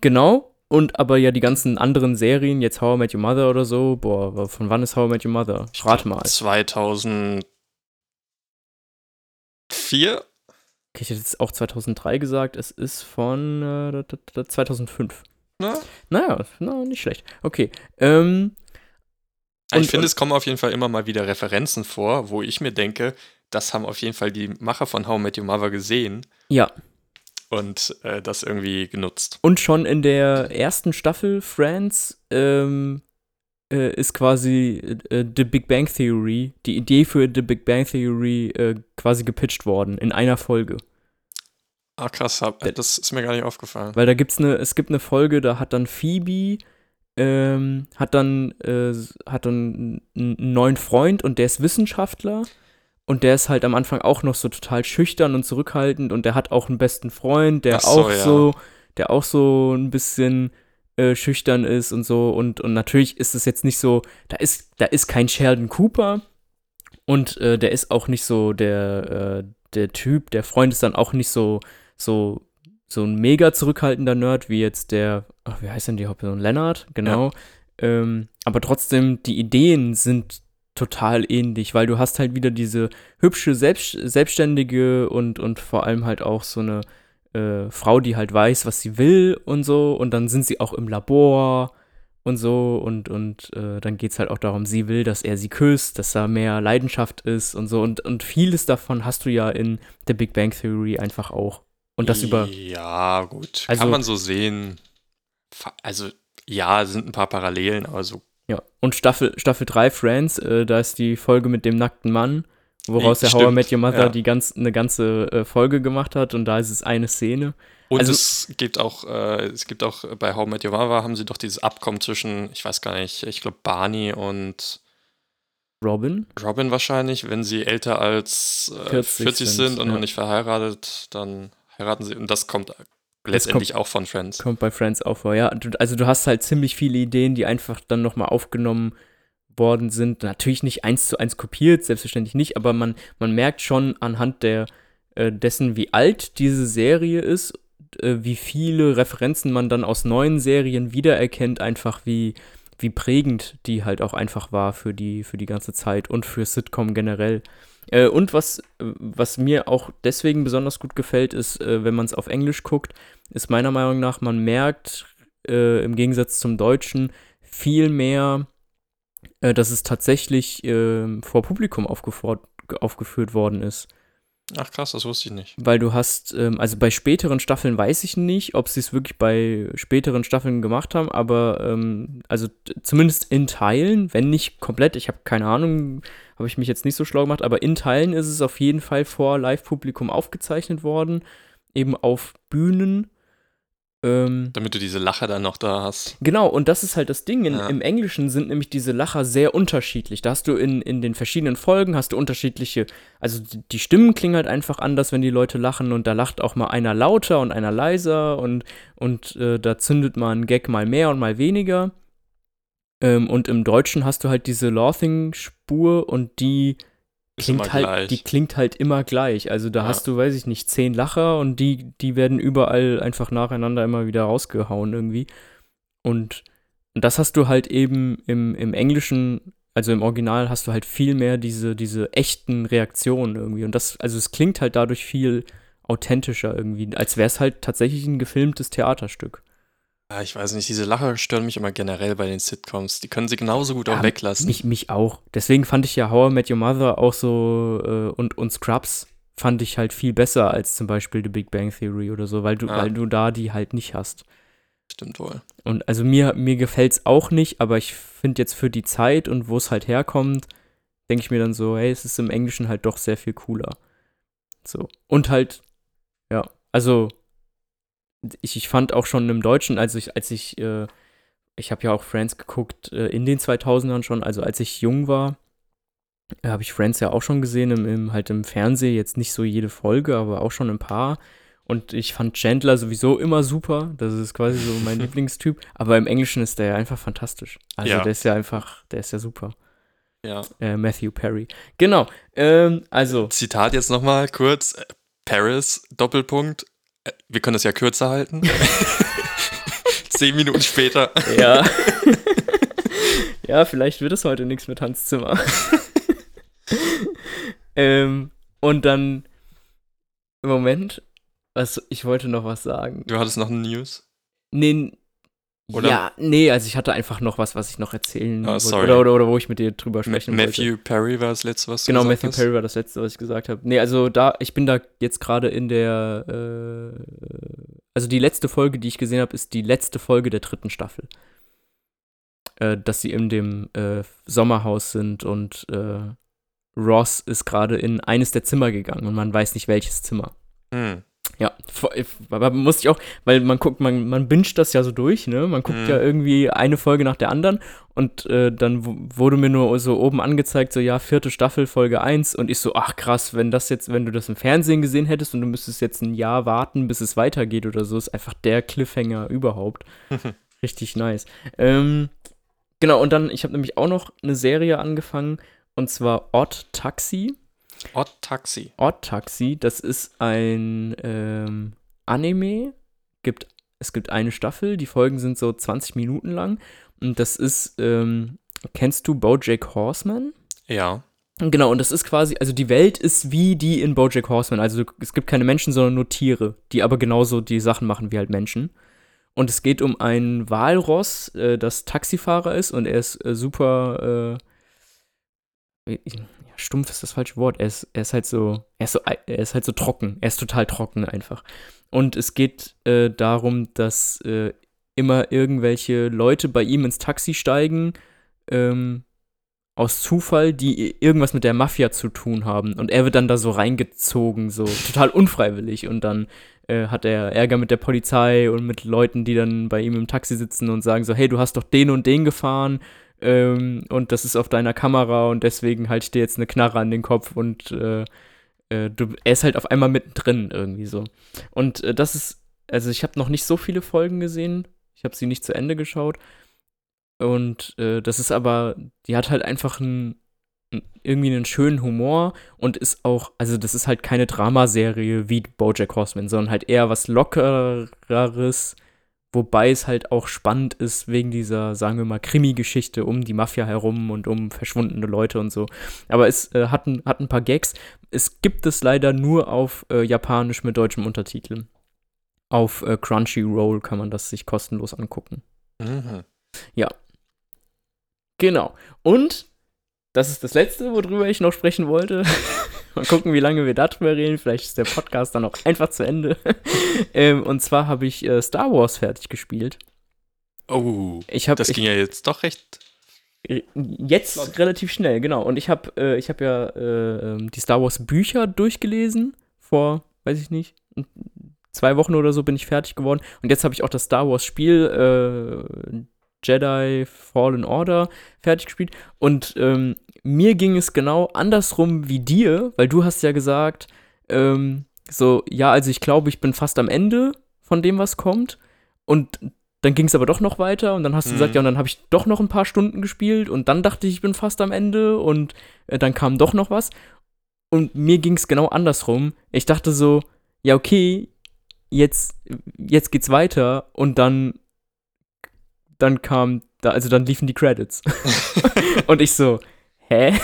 Genau. Und aber ja die ganzen anderen Serien, jetzt How I Met Your Mother oder so, boah, von wann ist How I Met Your Mother? Ich Rate glaub, mal. 2004? Okay, ich hätte jetzt auch 2003 gesagt, es ist von äh, da- da- da- 2005. Ne? Naja, na, nicht schlecht. Okay. Ähm, ich Und- finde, und- es kommen auf jeden Fall immer mal wieder Referenzen vor, wo ich mir denke, das haben auf jeden Fall die Macher von How I Met Your Mother gesehen ja. Und äh, das irgendwie genutzt. Und schon in der ersten Staffel Friends ähm, äh, ist quasi äh, The Big Bang Theory, die Idee für The Big Bang Theory äh, quasi gepitcht worden in einer Folge. Ah, krass, hab, das ist mir gar nicht aufgefallen. Weil da gibt's eine, es gibt eine Folge, da hat dann Phoebe ähm, hat dann äh, hat dann einen neuen Freund und der ist Wissenschaftler und der ist halt am Anfang auch noch so total schüchtern und zurückhaltend und der hat auch einen besten Freund, der so, auch ja. so, der auch so ein bisschen äh, schüchtern ist und so und und natürlich ist es jetzt nicht so, da ist da ist kein Sheldon Cooper und äh, der ist auch nicht so der äh, der Typ, der Freund ist dann auch nicht so so so ein mega zurückhaltender Nerd wie jetzt der, ach, wie heißt denn die Hauptperson? Leonard, genau. Ähm, aber trotzdem, die Ideen sind total ähnlich, weil du hast halt wieder diese hübsche, selbst, selbstständige und, und vor allem halt auch so eine äh, Frau, die halt weiß, was sie will und so. Und dann sind sie auch im Labor und so. Und, und äh, dann geht es halt auch darum, sie will, dass er sie küsst, dass da mehr Leidenschaft ist und so. Und, und vieles davon hast du ja in der Big Bang Theory einfach auch. Und das über. Ja, gut. Also- Kann man so sehen. Also, ja, sind ein paar Parallelen, aber so. Ja, und Staffel, Staffel 3 Friends, äh, da ist die Folge mit dem nackten Mann, woraus der How I Met Your Mother ja. die ganz, eine ganze äh, Folge gemacht hat und da ist es eine Szene. Und Also- es gibt auch, äh, es gibt auch bei How I Met Your Mother haben sie doch dieses Abkommen zwischen, ich weiß gar nicht, ich glaube Barney und Robin? Robin wahrscheinlich, wenn sie älter als äh, 40, 40 sind, sind, und ja. noch nicht verheiratet, dann heiraten sie. Und das kommt letztendlich auch von Friends. Kommt bei Friends auch vor, ja. Du, also du hast halt ziemlich viele Ideen, die einfach dann nochmal aufgenommen worden sind. Natürlich nicht eins zu eins kopiert, selbstverständlich nicht, aber man, man merkt schon anhand der, äh, dessen, wie alt diese Serie ist, äh, wie viele Referenzen man dann aus neuen Serien wiedererkennt, einfach wie, wie prägend die halt auch einfach war für die, für die ganze Zeit und für Sitcom generell. Äh, und was, was mir auch deswegen besonders gut gefällt, ist, äh, wenn man es auf Englisch guckt, ist meiner Meinung nach, man merkt äh, im Gegensatz zum Deutschen, viel mehr, äh, dass es tatsächlich äh, vor Publikum aufgeführt worden ist. Ach krass, das wusste ich nicht. Weil du hast, ähm, also bei späteren Staffeln weiß ich nicht, ob sie es wirklich bei späteren Staffeln gemacht haben, aber ähm, also zumindest in Teilen, wenn nicht komplett, ich habe keine Ahnung, habe ich mich jetzt nicht so schlau gemacht, aber in Teilen ist es auf jeden Fall vor Live-Publikum aufgezeichnet worden, eben auf Bühnen ähm, Damit du diese Lacher dann noch da hast. Genau, und das ist halt das Ding. In, ja. Im Englischen sind nämlich diese Lacher sehr unterschiedlich. Da hast du in, in den verschiedenen Folgen hast du unterschiedliche, also die, Stimmen klingen halt einfach anders, wenn die Leute lachen und da lacht auch mal einer lauter und einer leiser und, und äh, da zündet man einen Gag mal mehr und mal weniger. Ähm, und im Deutschen hast du halt diese Laughing-Spur und die klingt halt, gleich. die klingt halt immer gleich. Also da ja. hast du, weiß ich nicht, zehn Lacher und die, die werden überall einfach nacheinander immer wieder rausgehauen irgendwie. Und, und das hast du halt eben im, im Englischen, also im Original hast du halt viel mehr diese, diese echten Reaktionen irgendwie. Und das, also es klingt halt dadurch viel authentischer irgendwie, als wäre es halt tatsächlich ein gefilmtes Theaterstück. Ja, ich weiß nicht, diese Lacher stören mich immer generell bei den Sitcoms. Die können sie genauso gut ja, auch weglassen. Mich, mich auch. Deswegen fand ich ja How I Met Your Mother auch so äh, und, und Scrubs fand ich halt viel besser als zum Beispiel The Big Bang Theory oder so, weil du, ja. weil du da die halt nicht hast. Stimmt wohl. Und also mir, mir gefällt es auch nicht, aber ich finde jetzt für die Zeit und wo es halt herkommt, denke ich mir dann so, hey, es ist im Englischen halt doch sehr viel cooler. So. Und halt, ja, also ich, ich fand auch schon im Deutschen, als ich, als ich, äh, ich habe ja auch Friends geguckt äh, in den 2000ern schon, also als ich jung war, äh, habe ich Friends ja auch schon gesehen, im, im, halt im Fernsehen, jetzt nicht so jede Folge, aber auch schon ein paar. Und ich fand Chandler sowieso immer super. Das ist quasi so mein *laughs* Lieblingstyp. Aber im Englischen ist der ja einfach fantastisch. Also ja. der ist ja einfach, der ist ja super. Ja. Äh, Matthew Perry. Genau. Ähm, also. Zitat jetzt nochmal kurz. Paris, Doppelpunkt, wir können das ja kürzer halten. *laughs* Zehn Minuten später. Ja. ja, vielleicht wird es heute nichts mit Hans Zimmer. *laughs* ähm, und dann, Moment, was, ich wollte noch was sagen. Du hattest noch eine News? Nee, oder? Ja, nee, also ich hatte einfach noch was, was ich noch erzählen oh, wollte. Oder, oder, oder wo ich mit dir drüber sprechen Ma Matthew wollte. Perry war das letzte, was du genau, gesagt Matthew hast? Perry war das letzte, was ich gesagt habe. Nee, also da, ich bin da jetzt gerade in der, äh, also die letzte Folge, die ich gesehen habe, ist die letzte Folge der dritten Staffel. Äh, dass sie in dem äh, Sommerhaus sind und äh, Ross ist gerade in eines der Zimmer gegangen und man weiß nicht welches Zimmer. Hm. Ja, aber muss ich auch, weil man guckt, man, man binscht das ja so durch, ne? Man guckt mhm. ja irgendwie eine Folge nach der anderen und äh, dann wurde mir nur so oben angezeigt, so ja, vierte Staffel, Folge 1 und ich so, ach krass, wenn das jetzt, wenn du das im Fernsehen gesehen hättest und du müsstest jetzt ein Jahr warten, bis es weitergeht oder so, ist einfach der Cliffhanger überhaupt. *laughs* Richtig nice. Ähm, genau, und dann, ich habe nämlich auch noch eine Serie angefangen und zwar Odd Taxi. Odd Taxi. Odd Taxi, das ist ein ähm, Anime. Gibt, es gibt eine Staffel, die Folgen sind so 20 Minuten lang. Und das ist, ähm, kennst du Bojack Horseman? Ja. Genau, und das ist quasi, also die Welt ist wie die in Bojack Horseman. Also es gibt keine Menschen, sondern nur Tiere, die aber genauso die Sachen machen wie halt Menschen. Und es geht um ein Walross, äh, das Taxifahrer ist und er ist äh, super, äh, stumpf ist das falsche Wort. Er ist, er ist halt so, er ist so, er ist halt so trocken. Er ist total trocken einfach. Und es geht äh, darum, dass äh, immer irgendwelche Leute bei ihm ins Taxi steigen, ähm, aus Zufall, die irgendwas mit der Mafia zu tun haben. Und er wird dann da so reingezogen, so total unfreiwillig. Und dann äh, hat er Ärger mit der Polizei und mit Leuten, die dann bei ihm im Taxi sitzen und sagen so, hey, du hast doch den und den gefahren ähm, und das ist auf deiner Kamera und deswegen halte ich dir jetzt eine Knarre an den Kopf und äh, äh, du, er ist halt auf einmal mittendrin irgendwie so. Und äh, das ist, also ich habe noch nicht so viele Folgen gesehen, ich habe sie nicht zu Ende geschaut. Und äh, das ist aber, die hat halt einfach ein, irgendwie einen schönen Humor und ist auch, also das ist halt keine Dramaserie wie Bojack Horseman, sondern halt eher was lockereres, Wobei es halt auch spannend ist wegen dieser, sagen wir mal, Krimi-Geschichte um die Mafia herum und um verschwundene Leute und so. Aber es äh, hat, ein, hat ein paar Gags. Es gibt es leider nur auf äh, Japanisch mit deutschem Untertitel. Auf äh, Crunchyroll kann man das sich kostenlos angucken. Mhm. Ja. Genau. Und das ist das Letzte, worüber ich noch sprechen wollte. *laughs* Mal gucken, wie lange wir darüber reden. Vielleicht ist der Podcast dann auch einfach zu Ende. *laughs* ähm, und zwar habe ich äh, Star Wars fertig gespielt. Oh, Ich hab, das ich, ging ja jetzt doch recht. Jetzt Flott. relativ schnell, genau. Und ich habe äh, ich hab ja äh, ähm, die Star Wars Bücher durchgelesen. Vor, weiß ich nicht, zwei Wochen oder so bin ich fertig geworden. Und jetzt habe ich auch das Star Wars Spiel äh, Jedi Fallen Order fertig gespielt. Und ähm, mir ging es genau andersrum wie dir, weil du hast ja gesagt, ähm, so, ja, also ich glaube, ich bin fast am Ende von dem, was kommt. Und dann ging es aber doch noch weiter und dann hast du Mhm. gesagt, ja, und dann habe ich doch noch ein paar Stunden gespielt und dann dachte ich, ich bin fast am Ende und äh, dann kam doch noch was. Und mir ging es genau andersrum. Ich dachte so, ja, okay, jetzt, jetzt geht's weiter und dann, dann kam, da, also dann liefen die Credits. *laughs* und ich so, hä?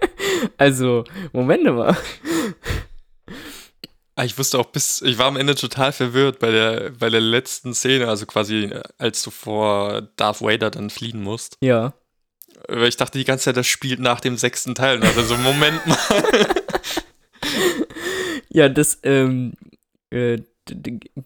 *laughs* also, Moment mal. Ah, Ich wusste auch bis, ich war am Ende total verwirrt bei der, bei der letzten Szene, also quasi als du vor Darth Vader dann fliehen musst. Ja. Weil ich dachte die ganze Zeit, das spielt nach dem sechsten Teil. Also so, Moment mal. *laughs* Ja, das, ähm, äh,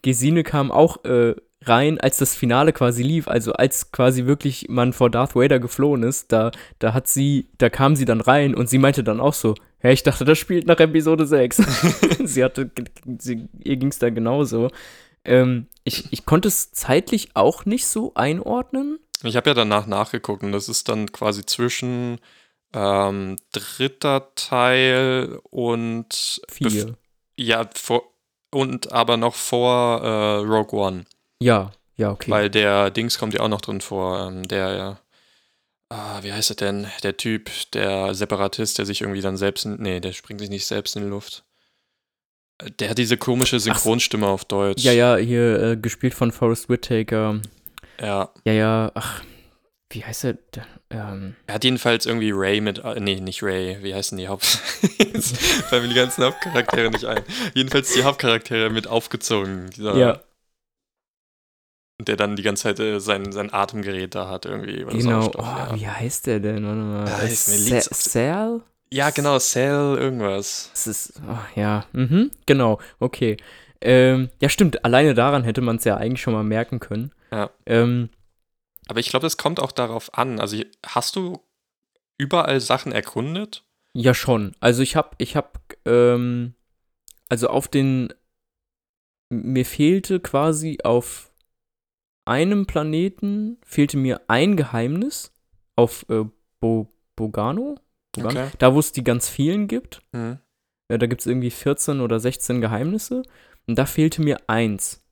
Gesine kam auch äh, rein, als das Finale quasi lief, also als quasi wirklich man vor Darth Vader geflohen ist, da, da hat sie, da kam sie dann rein und sie meinte dann auch so, hä, ich dachte, das spielt nach Episode 6. *laughs* *laughs* sie hatte, sie, ihr ging es da genauso. Ähm, ich, ich konnte es zeitlich auch nicht so einordnen. Ich habe ja danach nachgeguckt und das ist dann quasi zwischen ähm, dritter Teil und Vier. Ja, vor, und aber noch vor äh, Rogue One. Ja, ja, okay. Weil der Dings kommt ja auch noch drin vor. Ähm, der, ah, wie heißt er denn? Der Typ, der Separatist, der sich irgendwie dann selbst, in, nee, der springt sich nicht selbst in die Luft. Äh, Der hat diese komische Synchronstimme auf Deutsch. ja, ja, hier äh, gespielt von Forrest Whitaker. Ja. Ja, ja, ach, wie heißt er? Ähm, Er hat jedenfalls irgendwie Ray mit, äh, nee, nicht Ray, wie heißen die Haupt... *laughs* Jetzt fallen mir die ganzen Hauptcharaktere nicht ein. Jedenfalls die Hauptcharaktere mit aufgezogen. Dieser, ja, Der dann die ganze Zeit äh, sein, sein Atemgerät da hat irgendwie. genau. Oh, ja. Wie heißt der denn? Warte mal. Ja, ist mir Sal? ja, genau, Cell irgendwas. Das ist, oh, ja, mhm, genau, okay. Ähm, ja, stimmt, alleine daran hätte man es ja eigentlich schon mal merken können. Ja. Ähm, Aber ich glaube, das kommt auch darauf an. Also hast du überall Sachen erkundet? ja, schon. Also ich hab, ich hab, ähm, also auf den, mir fehlte quasi auf einem Planeten, fehlte mir ein Geheimnis auf äh, Bo Bogano? Bogano? Okay. Da, wo es die ganz vielen gibt. Hm. Ja, da gibt es irgendwie 14 oder 16 Geheimnisse. Und da fehlte mir eins.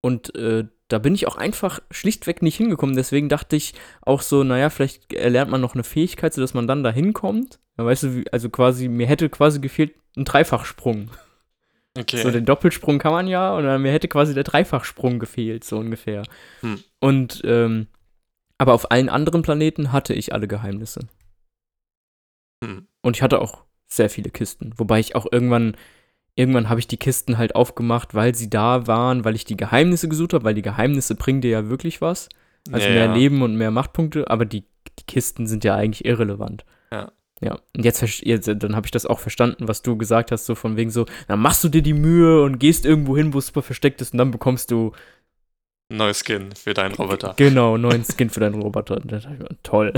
Und äh, da bin ich auch einfach schlichtweg nicht hingekommen. Deswegen dachte ich auch so, naja, vielleicht erlernt man noch eine Fähigkeit, sodass man dann da hinkommt. Ja, weißt du, wie, also quasi, mir hätte quasi gefehlt ein Dreifachsprung. Okay. So, den Doppelsprung kann man ja, und dann, mir hätte quasi der Dreifachsprung gefehlt, so ungefähr. Hm. Und, ähm, aber auf allen anderen Planeten hatte ich alle Geheimnisse. Hm. Und ich hatte auch sehr viele Kisten. Wobei ich auch irgendwann, irgendwann habe ich die Kisten halt aufgemacht, weil sie da waren, weil ich die Geheimnisse gesucht habe, weil die Geheimnisse bringen dir ja wirklich was. Also Ja, mehr ja. Leben und mehr Machtpunkte, aber die, die Kisten sind ja eigentlich irrelevant. Ja. Ja, und jetzt, jetzt dann habe ich das auch verstanden, was du gesagt hast, so von wegen so, dann machst du dir die Mühe und gehst irgendwo hin, wo es super versteckt ist und dann bekommst du Neues Skin für deinen Roboter. genau neuen *laughs* Skin für deinen Roboter. Toll.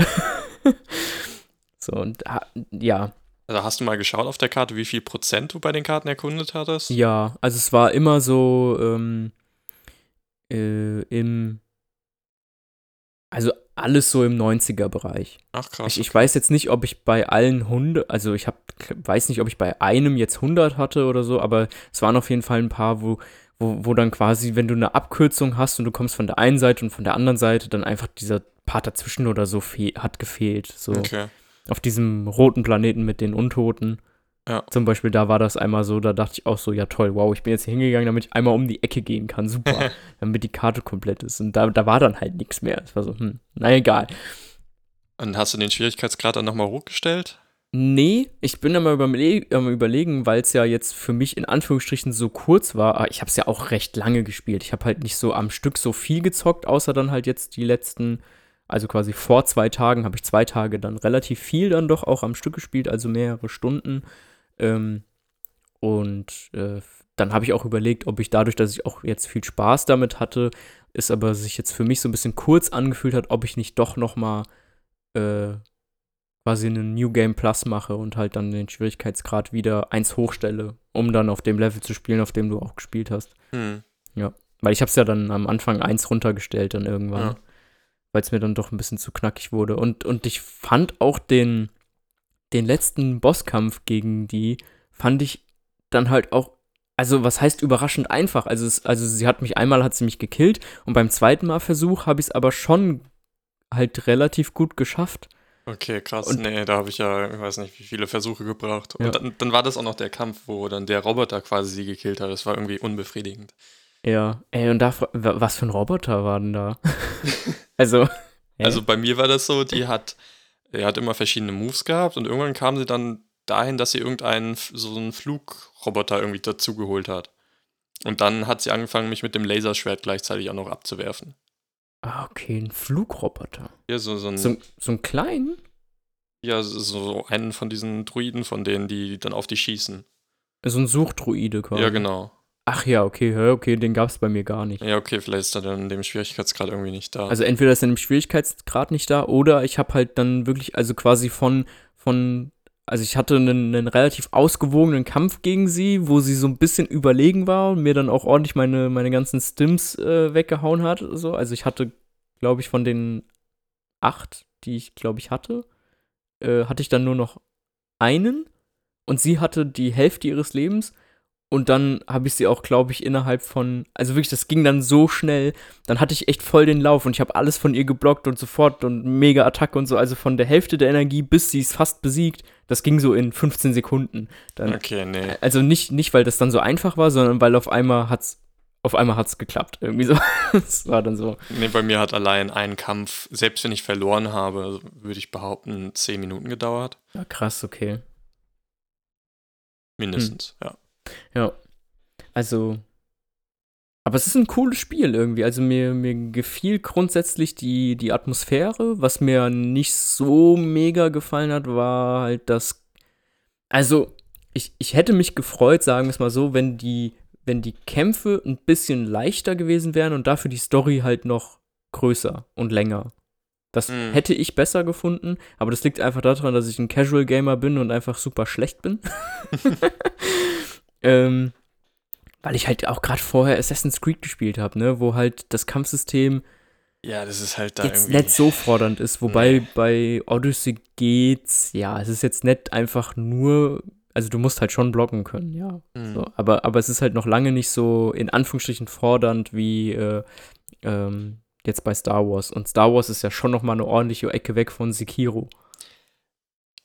*laughs* so, und ja, Also hast du mal geschaut auf der Karte, wie viel Prozent du bei den Karten erkundet hattest? Ja, also es war immer so ähm, äh, im, also alles so im 90er-Bereich. Ach krass. Ich, ich weiß jetzt nicht, ob ich bei allen 100, also ich hab, weiß nicht, ob ich bei einem jetzt 100 hatte oder so, aber es waren auf jeden Fall ein paar, wo, wo, wo dann quasi, wenn du eine Abkürzung hast und du kommst von der einen Seite und von der anderen Seite, dann einfach dieser Part dazwischen oder so hat gefehlt. So Okay. auf diesem roten Planeten mit den Untoten. Ja. Zum Beispiel, da war das einmal so, da dachte ich auch so, ja toll, wow, ich bin jetzt hier hingegangen, damit ich einmal um die Ecke gehen kann, super, *laughs* damit die Karte komplett ist. Und da, da war dann halt nichts mehr. Es war so, hm, na egal. Und hast du den Schwierigkeitsgrad dann nochmal hochgestellt? Nee, ich bin am überlegen, weil es ja jetzt für mich in Anführungsstrichen so kurz war. aber Ich habe es ja auch recht lange gespielt. Ich habe halt nicht so am Stück so viel gezockt, außer dann halt jetzt die letzten also quasi vor zwei Tagen, habe ich zwei Tage dann relativ viel dann doch auch am Stück gespielt, also mehrere Stunden. Ähm, und äh, dann habe ich auch überlegt, ob ich dadurch, dass ich auch jetzt viel Spaß damit hatte, es aber sich jetzt für mich so ein bisschen kurz angefühlt hat, ob ich nicht doch noch mal äh, quasi einen New Game Plus mache und halt dann den Schwierigkeitsgrad wieder eins hochstelle, um dann auf dem Level zu spielen, auf dem du auch gespielt hast. Hm. Ja, weil ich habe es ja dann am Anfang eins runtergestellt dann irgendwann, Ja. weil es mir dann doch ein bisschen zu knackig wurde. Und, und ich fand auch den, den letzten Bosskampf gegen die, fand ich dann halt auch, also was heißt überraschend einfach. Also, es, also sie hat mich einmal, hat sie mich gekillt und beim zweiten Mal Versuch habe ich es aber schon halt relativ gut geschafft. Okay, krass. Und- nee, da habe ich ja, ich weiß nicht, wie viele Versuche gebraucht. Ja. Und dann, dann war das auch noch der Kampf, wo dann der Roboter quasi sie gekillt hat. Das war irgendwie unbefriedigend. Ja, ey, und da, was für ein Roboter war denn da? *laughs* *laughs* also, Hä? Also bei mir war das so, die hat, er hat immer verschiedene Moves gehabt und irgendwann kam sie dann dahin, dass sie irgendeinen, so einen Flugroboter irgendwie dazugeholt hat. Und dann hat sie angefangen, mich mit dem Laserschwert gleichzeitig auch noch abzuwerfen. ah, okay, ein Flugroboter. Ja, so, so ein, So, so einen kleinen? ja, so- so einen von diesen Druiden, von denen, die dann auf die schießen. So ein Suchdruide quasi. Ja, genau. Ach ja, okay, okay, den gab es bei mir gar nicht. Ja, okay, vielleicht ist er dann in dem Schwierigkeitsgrad irgendwie nicht da. Also entweder ist er im Schwierigkeitsgrad nicht da oder ich habe halt dann wirklich, also quasi von, von, also ich hatte einen, einen relativ ausgewogenen Kampf gegen sie, wo sie so ein bisschen überlegen war und mir dann auch ordentlich meine, meine ganzen Stims äh, weggehauen hat. So. Also ich hatte, glaube ich, von den acht, die ich, glaube ich, hatte, äh, hatte ich dann nur noch einen und sie hatte die Hälfte ihres Lebens. Und dann habe ich sie auch, glaube ich, innerhalb von, also wirklich, das ging dann so schnell, dann hatte ich echt voll den Lauf und ich habe alles von ihr geblockt und sofort und mega Attacke und so, also von der Hälfte der Energie bis sie es fast besiegt, das ging so in 15 Sekunden. Dann, okay, nee. Also nicht, nicht, weil das dann so einfach war, sondern weil auf einmal hat's, auf einmal hat's geklappt. Irgendwie so. *laughs* Es war dann so. Nee, bei mir hat allein ein Kampf, selbst wenn ich verloren habe, würde ich behaupten, 10 Minuten gedauert. Ja, krass, okay. Mindestens, ja. Ja. Also. Aber es ist ein cooles Spiel irgendwie. Also mir, mir gefiel grundsätzlich die, die Atmosphäre. Was mir nicht so mega gefallen hat, war halt das. Also, ich, ich hätte mich gefreut, sagen wir es mal so, wenn die, wenn die Kämpfe ein bisschen leichter gewesen wären und dafür die Story halt noch größer und länger. Das Mhm. hätte ich besser gefunden, aber das liegt einfach daran, dass ich ein Casual Gamer bin und einfach super schlecht bin. *laughs* *laughs* ähm, weil ich halt auch gerade vorher Assassin's Creed gespielt habe, ne, wo halt das Kampfsystem Ja, das ist halt da jetzt irgendwie. nicht so fordernd ist, wobei Nee. bei Odyssey geht's, ja, es ist jetzt nicht einfach nur, also du musst halt schon blocken können, ja. Hm. So, aber, aber es ist halt noch lange nicht so in Anführungsstrichen fordernd wie äh, ähm, jetzt bei Star Wars. Und Star Wars ist ja schon noch mal eine ordentliche Ecke weg von Sekiro,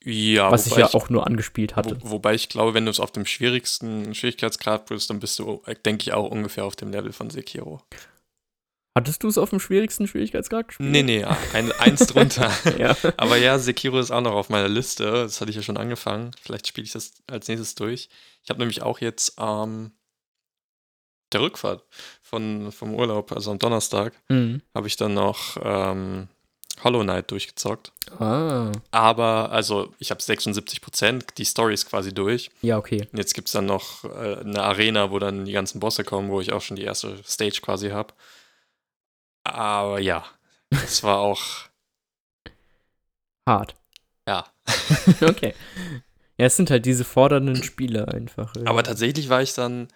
Ja, was ich ja auch nur angespielt hatte. Wo, wobei ich glaube, wenn du es auf dem schwierigsten Schwierigkeitsgrad bist, dann bist du, denke ich, auch ungefähr auf dem Level von Sekiro. Hattest du es auf dem schwierigsten Schwierigkeitsgrad gespielt? Nee, nee, ein, eins drunter. *laughs* ja. Aber ja, Sekiro ist auch noch auf meiner Liste. Das hatte ich ja schon angefangen. Vielleicht spiele ich das als nächstes durch. Ich habe nämlich auch jetzt ähm, der Rückfahrt von, vom Urlaub, also am Donnerstag, Mhm. habe ich dann noch ähm, Hollow Knight durchgezockt. Ah. Aber, also, ich habe 76 Prozent, die Story ist quasi durch. Ja, okay. Und jetzt gibt es dann noch äh, eine Arena, wo dann die ganzen Bosse kommen, wo ich auch schon die erste Stage quasi habe. Aber ja, das war *laughs* auch, Hart. ja. *laughs* okay. Ja, es sind halt diese fordernden Spiele einfach. Aber tatsächlich war ich dann,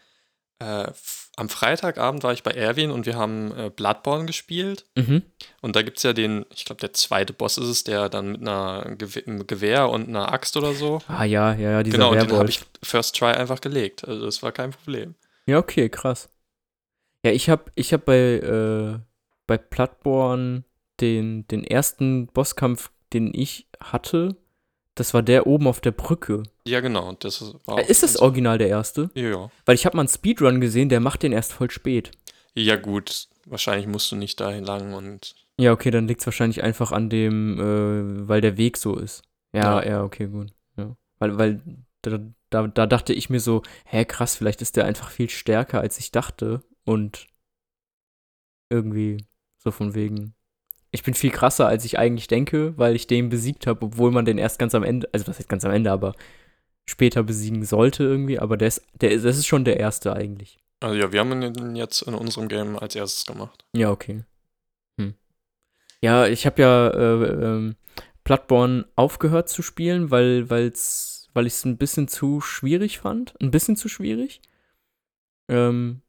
äh, am Freitagabend war ich bei Erwin und wir haben äh, Bloodborne gespielt. Mhm. Und da gibt es ja den, ich glaube, der zweite Boss ist es, der dann mit einer Gew einem Gewehr und einer Axt oder so. Ah ja, ja, ja, dieser genau, und den habe Werwolf. ich First Try einfach gelegt. Also das war kein Problem. Ja, okay, krass. Ja, ich hab, ich hab bei, äh, bei Bloodborne den, den ersten Bosskampf, den ich hatte, das war der oben auf der Brücke. Ja, genau. Das war Äh, ist das original der erste? Ja, ja. Weil ich habe mal einen Speedrun gesehen, der macht den erst voll spät. Ja, gut. Wahrscheinlich musst du nicht dahin lang und Ja, okay, dann liegt es wahrscheinlich einfach an dem, äh, weil der Weg so ist. Ja, ja, Ja. okay, gut. Ja. Weil, weil da, da, da dachte ich mir so, hä, krass, vielleicht ist der einfach viel stärker, als ich dachte. Und irgendwie so von wegen, ich bin viel krasser, als ich eigentlich denke, weil ich den besiegt habe, obwohl man den erst ganz am Ende, also was heißt ganz am Ende, aber später besiegen sollte irgendwie, aber der ist, der, das ist schon der erste eigentlich. Also ja, wir haben ihn jetzt in unserem Game als erstes gemacht. Ja, okay. Hm. Ja, ich habe ja äh, ähm, Bloodborne aufgehört zu spielen, weil weil's, weil ich es ein bisschen zu schwierig fand. Ein bisschen zu schwierig. Ähm,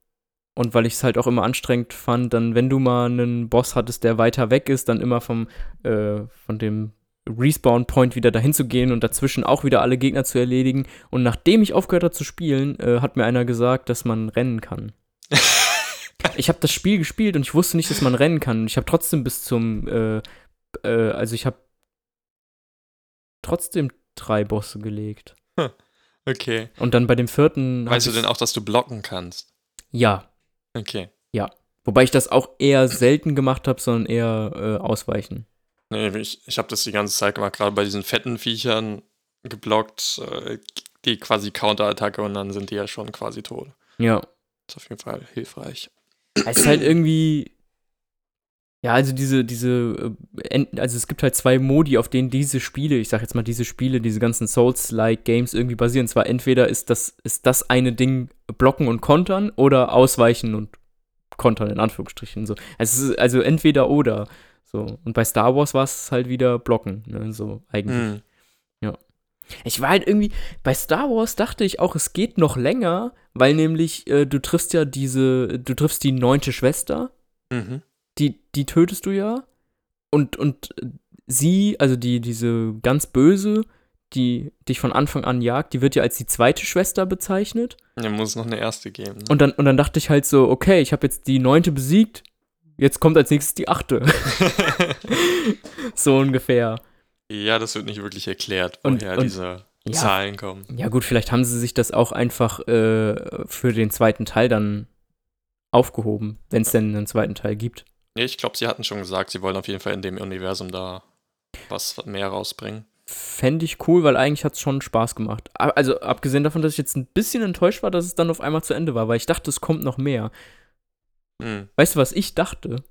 und weil ich es halt auch immer anstrengend fand, dann, wenn du mal einen Boss hattest, der weiter weg ist, dann immer vom, äh, von dem Respawn-Point wieder dahin zu gehen und dazwischen auch wieder alle Gegner zu erledigen. Und nachdem ich aufgehört habe zu spielen, äh, hat mir einer gesagt, dass man rennen kann. *laughs* ich habe das Spiel gespielt und ich wusste nicht, dass man rennen kann. Ich habe trotzdem bis zum, äh, äh, also ich habe trotzdem drei Bosse gelegt. *laughs* Okay. Und dann bei dem vierten. Weißt du denn auch, dass du blocken kannst? Ja. Okay. Ja. Wobei ich das auch eher selten gemacht habe, sondern eher äh, ausweichen. Nee, ich, ich habe das die ganze Zeit gemacht, gerade bei diesen fetten Viechern geblockt, äh, die quasi Counterattacke und dann sind die ja schon quasi tot. Ja. ist auf jeden Fall hilfreich. Es ist halt irgendwie. Ja, also diese, diese, äh, also es gibt halt zwei Modi, auf denen diese Spiele, ich sag jetzt mal diese Spiele, diese ganzen Souls-like Games irgendwie basieren. Zwar entweder ist das, ist das eine Ding blocken und kontern oder ausweichen und kontern in Anführungsstrichen. So. Ist also entweder oder. So. Und bei Star Wars war es halt wieder blocken, ne? So eigentlich. Hm. Ja. Ich war halt irgendwie, bei Star Wars dachte ich auch, es geht noch länger, weil nämlich äh, du triffst ja diese, du triffst die neunte Schwester, Mhm. Die, die tötest du ja. Und, und sie, also die, diese ganz böse, die dich von Anfang an jagt, die wird ja als die zweite Schwester bezeichnet. Ja, muss es noch eine erste geben. Ne? Und dann, und dann dachte ich halt so, okay, ich habe jetzt die neunte besiegt, jetzt kommt als nächstes die achte. *laughs* *laughs* so ungefähr. ja, das wird nicht wirklich erklärt, Und- woher und- diese Ja. Zahlen kommen. Ja, gut, vielleicht haben sie sich das auch einfach äh, für den zweiten Teil dann aufgehoben, wenn es denn einen zweiten Teil gibt. Nee, ich glaube, sie hatten schon gesagt, sie wollen auf jeden Fall in dem Universum da was mehr rausbringen. Fände ich cool, weil eigentlich hat es schon Spaß gemacht. Also abgesehen davon, dass ich jetzt ein bisschen enttäuscht war, dass es dann auf einmal zu Ende war, weil ich dachte, es kommt noch mehr. Hm, Weißt du, was ich dachte?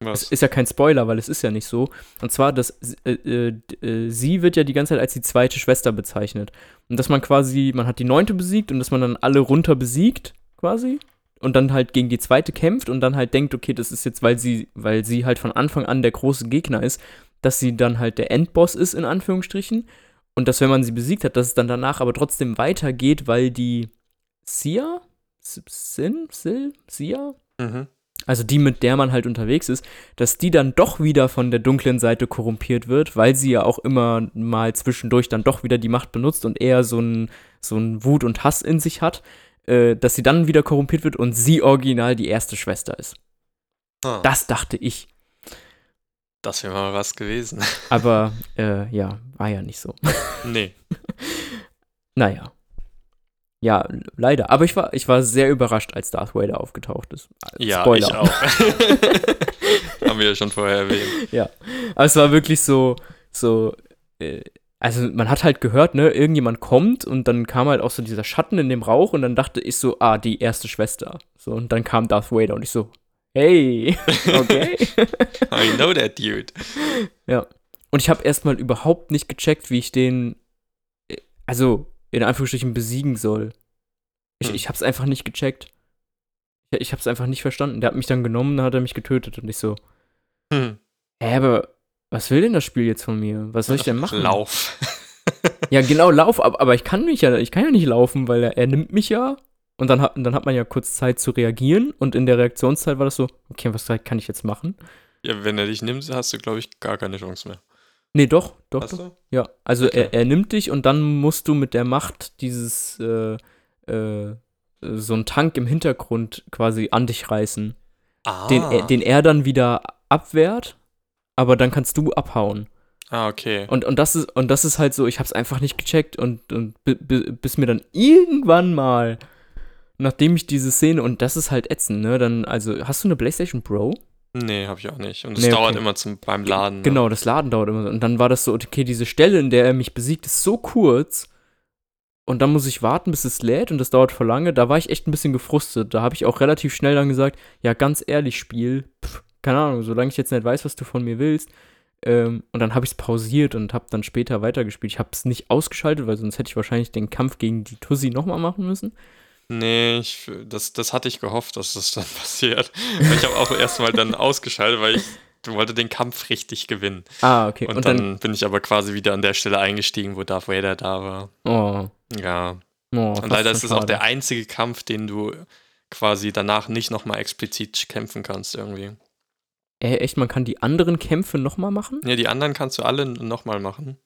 Es was? ist ja kein Spoiler, weil es ist ja nicht so. Und zwar, dass äh, äh, äh, sie wird ja die ganze Zeit als die zweite Schwester bezeichnet. Und dass man quasi, man hat die neunte besiegt und dass man dann alle runter besiegt, quasi. Und dann halt gegen die zweite kämpft und dann halt denkt, okay, das ist jetzt, weil sie, weil sie halt von Anfang an der große Gegner ist, dass sie dann halt der Endboss ist, in Anführungsstrichen. Und dass, wenn man sie besiegt hat, dass es dann danach aber trotzdem weitergeht, weil die Sia? Sin? Sil? Sia? Mhm. also die, mit der man halt unterwegs ist, dass die dann doch wieder von der dunklen Seite korrumpiert wird, weil sie ja auch immer mal zwischendurch dann doch wieder die Macht benutzt und eher so ein, so ein Wut und Hass in sich hat, äh, dass sie dann wieder korrumpiert wird und sie original die erste Schwester ist. Ah, Das dachte ich. das wäre mal was gewesen. *laughs* Aber äh, ja, war ja nicht so. *laughs* nee. Naja. Ja, leider. Aber ich war, ich war sehr überrascht, als Darth Vader aufgetaucht ist. Ja, Spoiler. ich auch. *laughs* Haben wir ja schon vorher erwähnt. Aber es war wirklich so, so, äh, also man hat halt gehört, ne, irgendjemand kommt und dann kam halt auch so dieser Schatten in dem Rauch und dann dachte ich so, ah, die erste Schwester. So, und dann kam Darth Vader und ich so, hey, *laughs* okay. *laughs* I know that dude. und ich habe erstmal überhaupt nicht gecheckt, wie ich den, äh, also in Anführungsstrichen besiegen soll. Ich, Hm. ich hab's einfach nicht gecheckt. Ich, ich hab's einfach nicht verstanden. Der hat mich dann genommen, dann hat er mich getötet und ich so, Hm. hä, aber was will denn das Spiel jetzt von mir? Was soll ich denn machen? Lauf. *laughs* Ja, genau, lauf, aber, ich kann mich ja, ich kann ja nicht laufen, weil er, er nimmt mich ja und dann hat, dann hat man ja kurz Zeit zu reagieren und in der Reaktionszeit war das so, okay, was kann ich jetzt machen? Ja, wenn er dich nimmt, hast du, glaube ich, gar keine Chance mehr. Nee, doch, doch, Hast doch. du? Ja, also Okay. er, er nimmt dich und dann musst du mit der Macht dieses, äh, äh, so einen Tank im Hintergrund quasi an dich reißen, Ah. den, den er dann wieder abwehrt, aber dann kannst du abhauen. ah, okay. Und, und, das ist, und das ist halt so, ich hab's einfach nicht gecheckt und, und bi- bi- bis mir dann irgendwann mal, nachdem ich diese Szene, und das ist halt ätzend, ne, dann, also, hast du eine PlayStation Pro? Nee, habe ich auch nicht. Und es Nee, dauert okay. immer zum, beim Laden. ne? Genau, das Laden dauert immer. Und dann war das so, okay, diese Stelle, in der er mich besiegt, ist so kurz. Und dann muss ich warten, bis es lädt und das dauert voll lange. Da war ich echt ein bisschen gefrustet. Da habe ich auch relativ schnell dann gesagt, ja, ganz ehrlich, Spiel, pff, keine Ahnung, solange ich jetzt nicht weiß, was du von mir willst. Ähm, und dann habe ich es pausiert und habe dann später weitergespielt. Ich habe es nicht ausgeschaltet, weil sonst hätte ich wahrscheinlich den Kampf gegen die Tussi nochmal machen müssen. Nee, ich, das, das hatte ich gehofft, dass das dann *laughs* passiert. ich habe auch erstmal dann ausgeschaltet, weil ich wollte den Kampf richtig gewinnen. Ah, okay. Und, und dann, dann, bin ich aber quasi wieder an der Stelle eingestiegen, wo Darth Vader da war. Oh. Ja. Oh, und leider ist es auch der einzige Kampf, den du quasi danach nicht nochmal explizit kämpfen kannst irgendwie. Äh, echt, man kann die anderen Kämpfe nochmal machen? Ja, die anderen kannst du alle nochmal machen.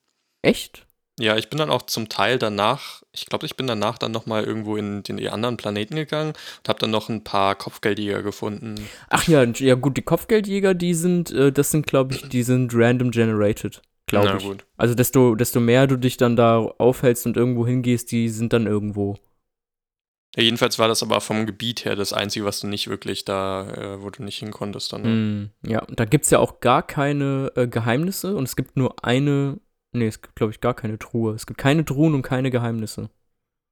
Echt? Ja, ich bin dann auch zum Teil danach, ich glaube, ich bin danach dann nochmal irgendwo in den anderen Planeten gegangen und habe dann noch ein paar Kopfgeldjäger gefunden. Ach ja, ja gut, die Kopfgeldjäger, die sind, äh, das sind, glaube ich, die sind random generated, glaube ich. Gut. Also desto, desto mehr du dich dann da aufhältst und irgendwo hingehst, die sind dann irgendwo. Ja, jedenfalls war das aber vom Gebiet her das Einzige, was du nicht wirklich da, äh, wo du nicht hinkonntest dann. Mm, ja, da gibt es ja auch gar keine äh, Geheimnisse und es gibt nur eine, nee, es gibt glaube ich gar keine Truhe. Es gibt keine Truhen und keine Geheimnisse.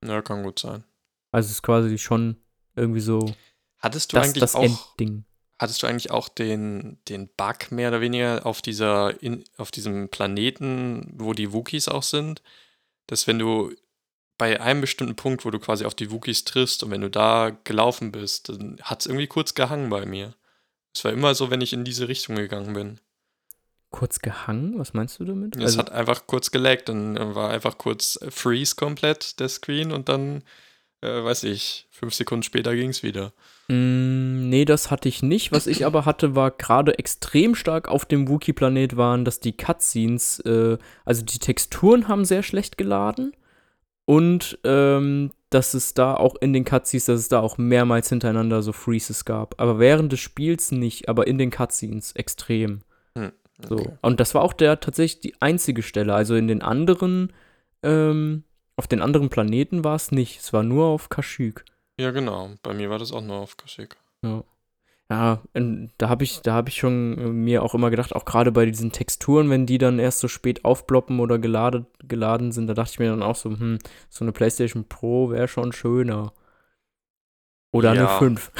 Ja, kann gut sein. Also es ist quasi schon irgendwie so Hattest du das, eigentlich das auch Endding. Hattest du eigentlich auch den, den Bug mehr oder weniger auf dieser, in, auf diesem Planeten, wo die Wookies auch sind, dass wenn du bei einem bestimmten Punkt, wo du quasi auf die Wookies triffst und wenn du da gelaufen bist, dann hat es irgendwie kurz gehangen bei mir. Es war immer so, wenn ich in diese Richtung gegangen bin. Kurz gehangen? Was meinst du damit? Es also, hat einfach kurz gelaggt, dann war einfach kurz Freeze komplett der Screen und dann, äh, weiß ich, fünf Sekunden später ging es wieder. Mm, nee, das hatte ich nicht. Was ich aber hatte, war gerade extrem stark auf dem Wookie-Planet waren, dass die Cutscenes, äh, also die Texturen haben sehr schlecht geladen und ähm, dass es da auch in den Cutscenes, dass es da auch mehrmals hintereinander so Freezes gab. Aber während des Spiels nicht, aber in den Cutscenes extrem. Hm, okay. So. Und das war auch der tatsächlich die einzige Stelle. Also in den anderen, ähm, auf den anderen Planeten war es nicht. Es war nur auf Kashyyyk. Ja, genau. Bei mir war das auch nur auf Kashyyyk. Ja. Ja, da habe ich, da ich schon äh, mir auch immer gedacht, auch gerade bei diesen Texturen, wenn die dann erst so spät aufploppen oder geladen, geladen sind, da dachte ich mir dann auch so, hm, so eine PlayStation Pro wäre schon schöner. Oder ja. eine 5.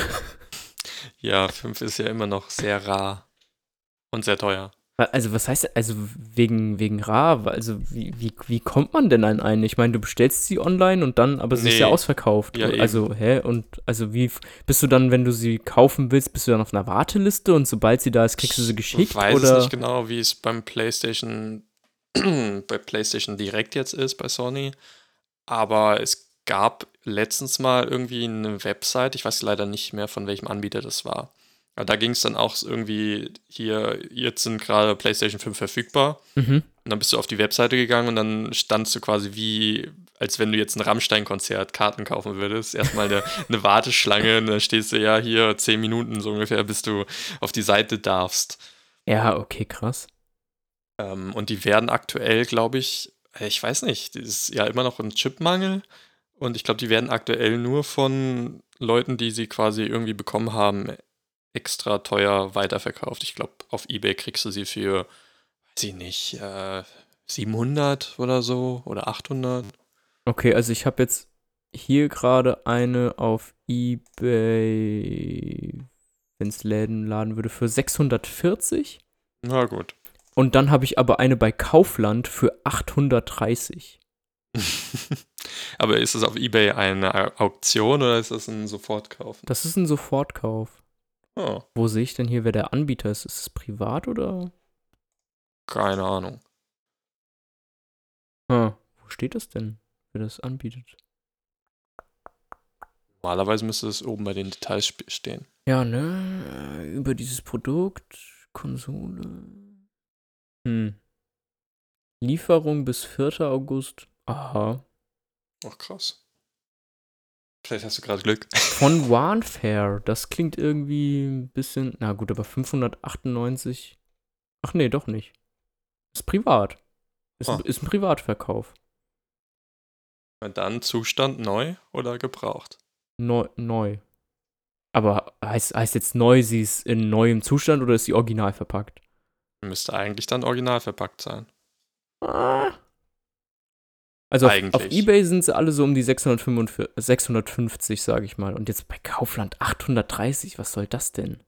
ja, 5 ist ja immer noch sehr rar und sehr teuer. Also, was heißt, also wegen, wegen rar, also wie, wie, wie kommt man denn an einen? Ich meine, du bestellst sie online und dann, aber sie nee. ist ja ausverkauft. Ja, also, eben. hä? Und also wie bist du dann, wenn du sie kaufen willst, bist du dann auf einer Warteliste und sobald sie da ist, kriegst du sie geschickt? Ich weiß oder? nicht genau, wie es beim PlayStation, *clears throat* bei PlayStation Direkt jetzt ist, bei Sony. Aber es gab letztens mal irgendwie eine Website, ich weiß leider nicht mehr, von welchem Anbieter das war ja, da ging es dann auch irgendwie, hier, jetzt sind gerade PlayStation 5 verfügbar. Mhm. Und dann bist du auf die Webseite gegangen und dann standst du quasi wie, als wenn du jetzt ein Rammstein-Konzert Karten kaufen würdest. Erstmal eine, *laughs* eine Warteschlange und dann stehst du ja hier zehn Minuten so ungefähr, bis du auf die Seite darfst. Ja, okay, krass. Ähm, und die werden aktuell, glaube ich, äh, ich weiß nicht, das ist ja immer noch ein Chipmangel. Und ich glaube, die werden aktuell nur von Leuten, die sie quasi irgendwie bekommen haben, extra teuer weiterverkauft. Ich glaube, auf Ebay kriegst du sie für, weiß ich nicht, äh, 700 oder so oder 800. Okay, also ich habe jetzt hier gerade eine auf Ebay, wenn es Läden laden würde, für 640. Na gut. Und dann habe ich aber eine bei Kaufland für 830. *laughs* aber ist es auf Ebay eine Auktion oder ist das ein Sofortkauf? Das ist ein Sofortkauf. Oh. Wo sehe ich denn hier, wer der Anbieter ist? Ist es privat oder? Keine Ahnung. Ah, wo steht das denn, wer das anbietet? Normalerweise müsste es oben bei den Details stehen. Ja, ne? Über dieses Produkt, Konsole. Hm. Lieferung bis 4. August. Aha. Ach, krass. Vielleicht hast du gerade Glück. *laughs* Von Warfare. Das klingt irgendwie ein bisschen. Na gut, aber 598. Ach nee, doch nicht. Ist privat. Ist, oh. ist ein Privatverkauf. Und dann Zustand neu oder gebraucht? Neu. neu. Aber heißt, heißt jetzt neu, sie ist in neuem Zustand oder ist sie original verpackt? Müsste eigentlich dann original verpackt sein. Ah. Also auf, auf, Ebay sind sie alle so um die 655, 650, sage ich mal. Und jetzt bei Kaufland 830, was soll das denn?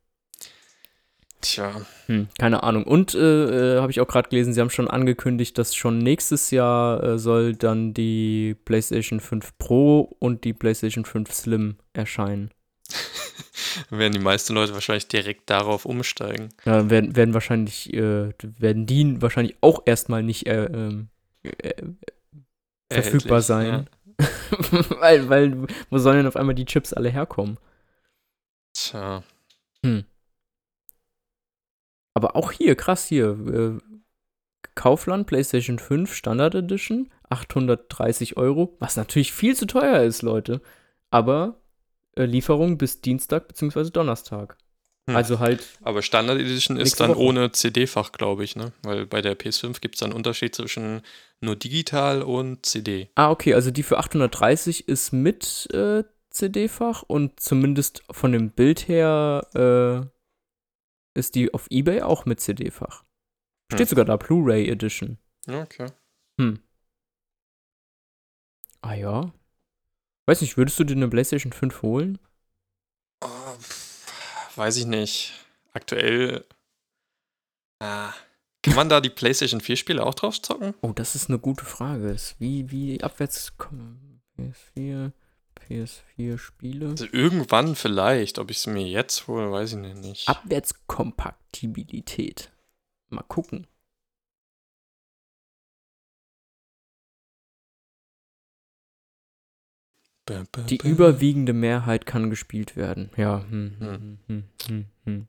Tja. Hm, keine Ahnung. Und äh, äh, habe ich auch gerade gelesen, sie haben schon angekündigt, dass schon nächstes Jahr äh, soll dann die PlayStation 5 Pro und die PlayStation 5 Slim erscheinen. *laughs* werden die meisten Leute wahrscheinlich direkt darauf umsteigen. Ja, werden, werden wahrscheinlich, äh, werden die wahrscheinlich auch erstmal nicht äh, ähm, äh, verfügbar sein. *laughs* weil, weil, wo sollen denn auf einmal die Chips alle herkommen? Tja. Hm. Aber auch hier, krass hier, äh, Kaufland PlayStation 5 Standard Edition, 830 Euro, was natürlich viel zu teuer ist, Leute. Aber äh, Lieferung bis Dienstag bzw. Donnerstag. Hm. Also halt, Aber Standard Edition ist dann Woche. ohne CD-Fach, glaube ich, ne? Weil bei der PS5 gibt es dann einen Unterschied zwischen nur digital und CD. ah, okay, also die für 830 ist mit äh, CD-Fach und zumindest von dem Bild her äh, ist die auf Ebay auch mit CD-Fach. Steht Hm. sogar da Blu-ray Edition. Okay. Hm. Ah ja. Weiß nicht, würdest du dir eine PlayStation 5 holen? Weiß ich nicht. Aktuell. Ah, kann man da die PlayStation 4 Spiele auch drauf zocken? Oh, das ist eine gute Frage. Wie, wie abwärts kommen. PS4, PS4 Spiele. Also irgendwann vielleicht. Ob ich es mir jetzt hole, weiß ich nicht. Abwärtskompatibilität. Mal gucken. Die überwiegende Mehrheit kann gespielt werden. Ja. Hm, hm, Hm. hm, hm, hm, hm.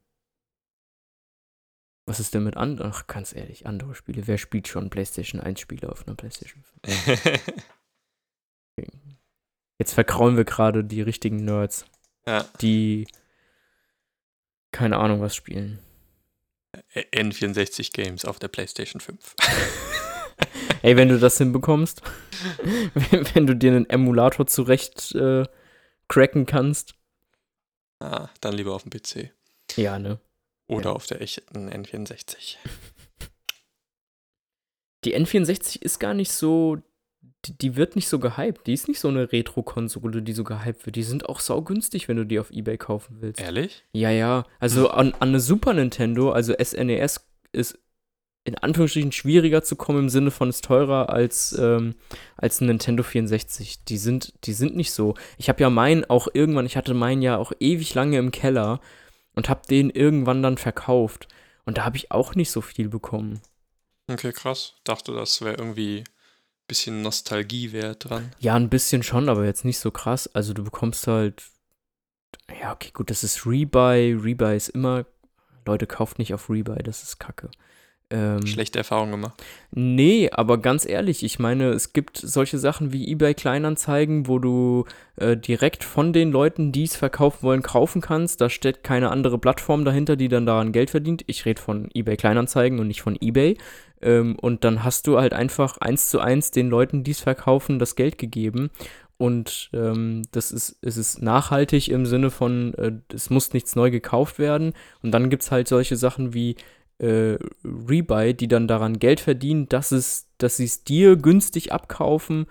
Was ist denn mit anderen? Ach, ganz ehrlich, andere Spiele. Wer spielt schon PlayStation 1 Spiele auf einer PlayStation 5? *laughs* Jetzt verkraulen wir gerade die richtigen Nerds, ja, die keine Ahnung was spielen. N64 Games auf der PlayStation 5. *laughs* Ey, wenn du das hinbekommst, *laughs* wenn, wenn du dir einen Emulator zurecht äh, cracken kannst. ah, dann lieber auf dem PC. Ja, ne? Oder Ja. auf der echten N64. Die N64 ist gar nicht so, die, die wird nicht so gehypt. Die ist nicht so eine Retro-Konsole, die so gehypt wird. Die sind auch saugünstig, wenn du die auf Ebay kaufen willst. Ehrlich? Ja, ja. Also an, an eine Super Nintendo, also SNES, ist in Anführungsstrichen schwieriger zu kommen im Sinne von ist teurer als, ähm, als ein Nintendo 64. Die sind, die sind nicht so. Ich habe ja meinen auch irgendwann, ich hatte meinen ja auch ewig lange im Keller und habe den irgendwann dann verkauft. Und da habe ich auch nicht so viel bekommen. Okay, krass. Dachte, das wäre irgendwie ein bisschen Nostalgiewert dran. Ja, ein bisschen schon, aber jetzt nicht so krass. Also du bekommst halt. Ja, okay, gut, das ist Rebuy. Rebuy ist immer. Leute, kauft nicht auf Rebuy, das ist Kacke. Ähm, Schlechte Erfahrung gemacht. Nee, aber ganz ehrlich, ich meine, es gibt solche Sachen wie eBay Kleinanzeigen, wo du äh, direkt von den Leuten, die es verkaufen wollen, kaufen kannst. Da steht keine andere Plattform dahinter, die dann daran Geld verdient. Ich rede von eBay Kleinanzeigen und nicht von eBay. Ähm, und dann hast du halt einfach eins zu eins den Leuten, die es verkaufen, das Geld gegeben. Und ähm, das ist, es ist nachhaltig im Sinne von, äh, es muss nichts neu gekauft werden. Und dann gibt es halt solche Sachen wie äh, Rebuy, die dann daran Geld verdienen, dass es, dass sie es dir günstig abkaufen,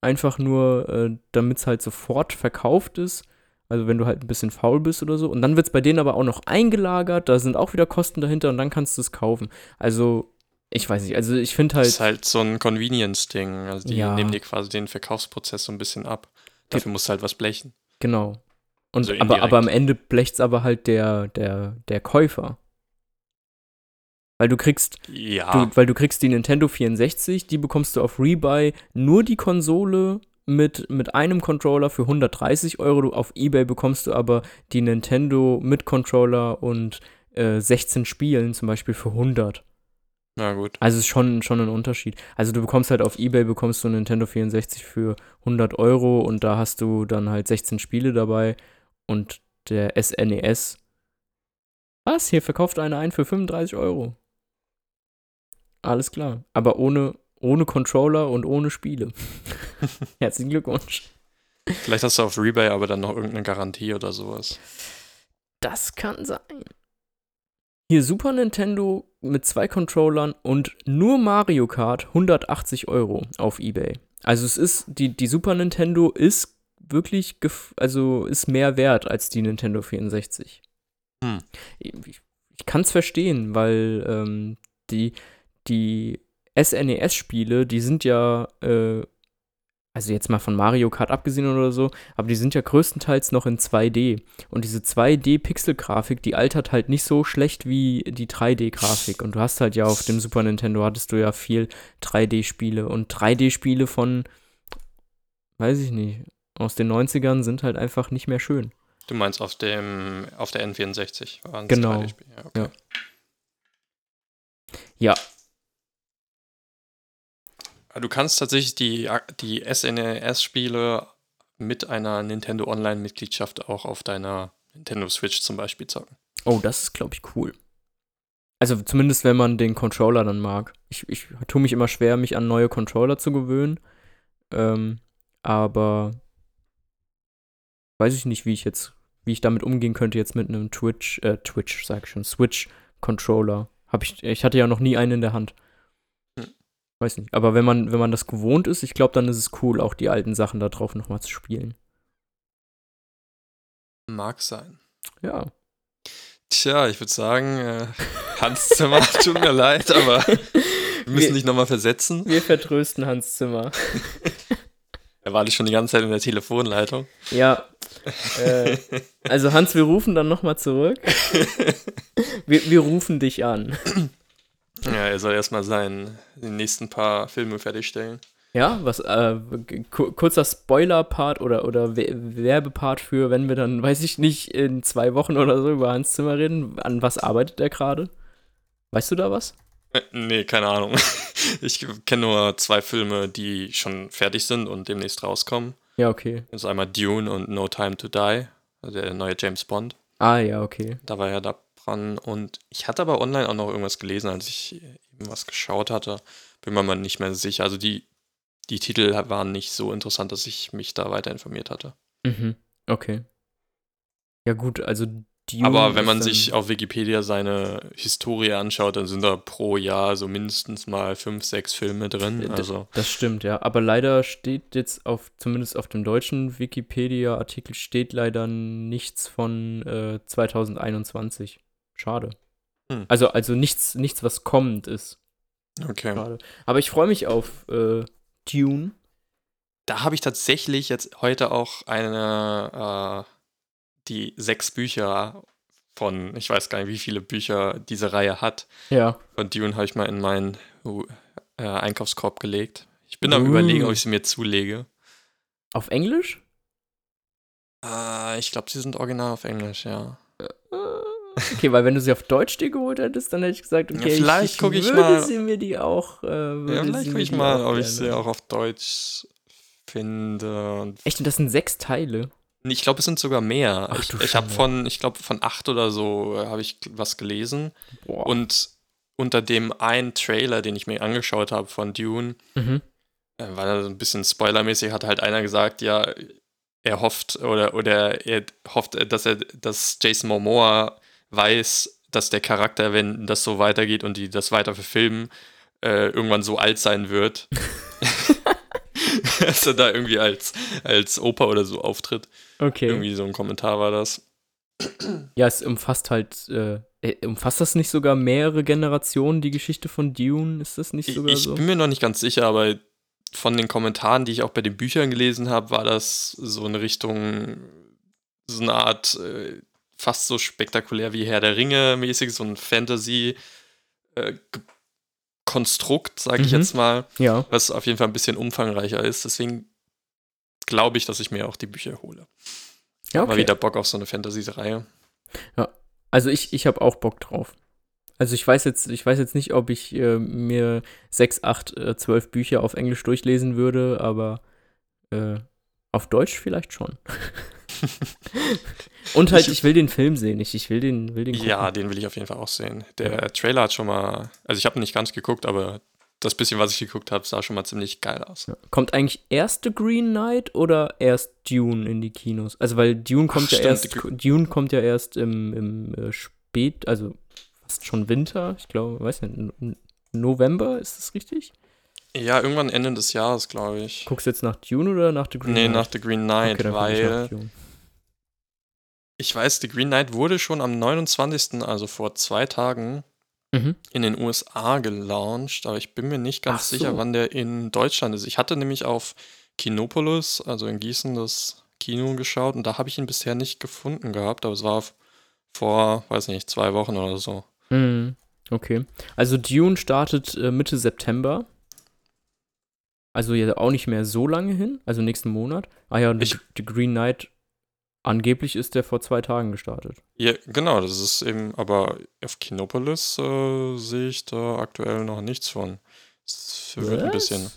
einfach nur, äh, damit es halt sofort verkauft ist. Also wenn du halt ein bisschen faul bist oder so. Und dann wird es bei denen aber auch noch eingelagert, da sind auch wieder Kosten dahinter und dann kannst du es kaufen. Also, ich weiß nicht, also ich finde Das halt. ist halt so ein Convenience-Ding. Also die Ja. nehmen dir quasi den Verkaufsprozess so ein bisschen ab. Dafür musst du halt was blechen. Genau. Und, Also aber, aber am. Ende blecht's aber halt der, der, der Käufer. Weil du kriegst, Ja. du, weil du kriegst die Nintendo 64, die bekommst du auf Rebuy nur die Konsole mit, mit einem Controller für 130 Euro. Du- Auf Ebay bekommst du aber die Nintendo mit Controller und äh, 16 Spielen zum Beispiel für 100. Na gut. Also ist schon, schon ein Unterschied. Also du bekommst halt auf Ebay bekommst du Nintendo 64 für 100 Euro und da hast du dann halt 16 Spiele dabei und der SNES. Was? Hier verkauft einer einen für 35 Euro. Alles klar. Aber ohne, ohne Controller und ohne Spiele. *laughs* Herzlichen Glückwunsch. Vielleicht hast du auf Rebay aber dann noch irgendeine Garantie oder sowas. Das kann sein. Hier Super Nintendo mit zwei Controllern und nur Mario Kart 180 Euro auf Ebay. Also es ist, die, die Super Nintendo ist wirklich, also ist mehr wert als die Nintendo 64. Hm. Ich, ich kann es verstehen, weil ähm, die, die SNES-Spiele, die sind ja, äh, also jetzt mal von Mario Kart abgesehen oder so, aber die sind ja größtenteils noch in 2D. Und diese 2D-Pixel-Grafik, die altert halt nicht so schlecht wie die 3D-Grafik. Und du hast halt ja auf dem Super Nintendo hattest du ja viel 3D-Spiele. Und 3D-Spiele von, weiß ich nicht, aus den 90ern sind halt einfach nicht mehr schön. Du meinst auf dem, auf der N64 waren Genau. Ja, okay. ja. ja. Du kannst tatsächlich die, die SNES-Spiele mit einer Nintendo Online-Mitgliedschaft auch auf deiner Nintendo Switch zum Beispiel zocken. Oh, das ist, glaube ich, cool. Also zumindest, wenn man den Controller dann mag. Ich, ich tue mich immer schwer, mich an neue Controller zu gewöhnen. Ähm, aber weiß ich nicht, wie ich jetzt, wie ich damit umgehen könnte jetzt mit einem Twitch, äh, Twitch, sag ich schon, Switch-Controller. Hab ich, ich hatte ja noch nie einen in der Hand. Weiß nicht. Aber wenn man, wenn man das gewohnt ist, ich glaube, dann ist es cool, auch die alten Sachen da drauf nochmal zu spielen. Mag sein. Ja. Tja, ich würde sagen, äh, Hans Zimmer, *laughs* tut mir leid, aber wir müssen wir, dich nochmal versetzen. Wir vertrösten Hans Zimmer. *laughs* Er war schon die ganze Zeit in der Telefonleitung. Ja. Äh, also Hans, wir rufen dann nochmal zurück. *laughs* Wir, wir rufen dich an. Ja, er soll erstmal seinen die nächsten paar Filme fertigstellen. Ja, was, äh, kurzer Spoiler-Part oder, oder Werbepart für, wenn wir dann, weiß ich nicht, in zwei Wochen oder so über Hans Zimmer reden. An was arbeitet er gerade? Weißt du da was? Äh, nee, keine Ahnung. *laughs* Ich kenne nur zwei Filme, die schon fertig sind und demnächst rauskommen. Ja, okay. Das ist einmal Dune und No Time to Die, also der neue James Bond. Ah, ja, okay. Da war er da dran. Und ich hatte aber online auch noch irgendwas gelesen, als ich eben was geschaut hatte. Bin mir mal nicht mehr sicher. Also die, die Titel waren nicht so interessant, dass ich mich da weiter informiert hatte. Mhm. Okay. Ja, gut, also Dune Aber wenn man sich auf Wikipedia seine Historie anschaut, dann sind da pro Jahr so mindestens mal fünf, sechs Filme drin. Also. Das stimmt, ja. Aber leider steht jetzt auf, zumindest auf dem deutschen Wikipedia-Artikel steht leider nichts von äh, 2021. Schade. Hm. Also, also nichts, nichts, was kommend ist. Okay. Schade. Aber ich freue mich auf äh, Dune. Da habe ich tatsächlich jetzt heute auch eine äh, die sechs Bücher von, ich weiß gar nicht, wie viele Bücher diese Reihe hat. Ja. Von Dune habe ich mal in meinen äh, Einkaufskorb gelegt. Ich bin uh. am überlegen, ob ich sie mir zulege. Auf Englisch? Äh, ich glaube, sie sind original auf Englisch, ja. Okay, weil wenn du sie auf Deutsch dir geholt hättest, dann hätte ich gesagt, okay, ja, vielleicht gucke ich, ich mal. sie mir die auch. Äh, ja, vielleicht gucke ich mal, ob ich sie auch auf Deutsch finde. Echt, und das sind sechs Teile. Ich glaube, es sind sogar mehr. Ach, ich ich habe von, ich glaube, von acht oder so äh, habe ich was gelesen. Boah. Und unter dem einen Trailer, den ich mir angeschaut habe von Dune, mhm. äh, weil er so ein bisschen spoilermäßig hat halt einer gesagt, ja, er hofft oder, oder er hofft, dass er, dass Jason Momoa weiß, dass der Charakter, wenn das so weitergeht und die das weiter verfilmen, äh, irgendwann so alt sein wird. *laughs* dass er da irgendwie als, als Opa oder so auftritt. Okay. Irgendwie so ein Kommentar war das. Ja, es umfasst halt, äh, äh, umfasst das nicht sogar mehrere Generationen, die Geschichte von Dune? Ist das nicht sogar ich, so? Ich bin mir noch nicht ganz sicher, aber von den Kommentaren, die ich auch bei den Büchern gelesen habe, war das so eine Richtung, so eine Art, äh, fast so spektakulär wie Herr der Ringe mäßig, so ein Fantasy- äh, Konstrukt, sage ich mhm. jetzt mal, ja. was auf jeden Fall ein bisschen umfangreicher ist. Deswegen glaube ich, dass ich mir auch die Bücher hole. Ja, okay. Mal wieder Bock auf so eine Fantasy-Reihe. Ja, also ich, ich habe auch Bock drauf. Also ich weiß jetzt, ich weiß jetzt nicht, ob ich äh, mir sechs, acht, äh, zwölf Bücher auf Englisch durchlesen würde, aber äh, auf Deutsch vielleicht schon. *laughs* *laughs* Und halt, ich, ich, will den Film sehen. Ich, ich will den, will den gucken. Ja, den will ich auf jeden Fall auch sehen. Der ja. Trailer hat schon mal, also ich habe nicht ganz geguckt, aber das bisschen, was ich geguckt habe, sah schon mal ziemlich geil aus. Ja. Kommt eigentlich erst The Green Knight oder erst Dune in die Kinos? Also weil Dune kommt Ach, ja stimmt. erst, Dune kommt ja erst im, im äh, Spät, also fast schon Winter, ich glaube, weiß nicht, November, ist das richtig? Ja, irgendwann Ende des Jahres, glaube ich. Guckst du jetzt nach Dune oder nach The Green nee, Knight? Nee, nach The Green Knight, okay, weil Ich weiß, The Green Knight wurde schon am 29., also vor zwei Tagen, Mhm. in den USA gelauncht, aber ich bin mir nicht ganz so. sicher, wann der in Deutschland ist. Ich hatte nämlich auf Kinopolis, also in Gießen, das Kino geschaut und da habe ich ihn bisher nicht gefunden gehabt, aber es war vor, weiß nicht, zwei Wochen oder so. Mhm. Okay. Also Dune startet äh, Mitte September. Also ja auch nicht mehr so lange hin, also nächsten Monat. Ah ja, und Ich- The Green Knight, angeblich ist der vor zwei Tagen gestartet. Ja, genau, das ist eben, aber auf Kinopolis äh, sehe ich da aktuell noch nichts von. Das verwirrt ein bisschen.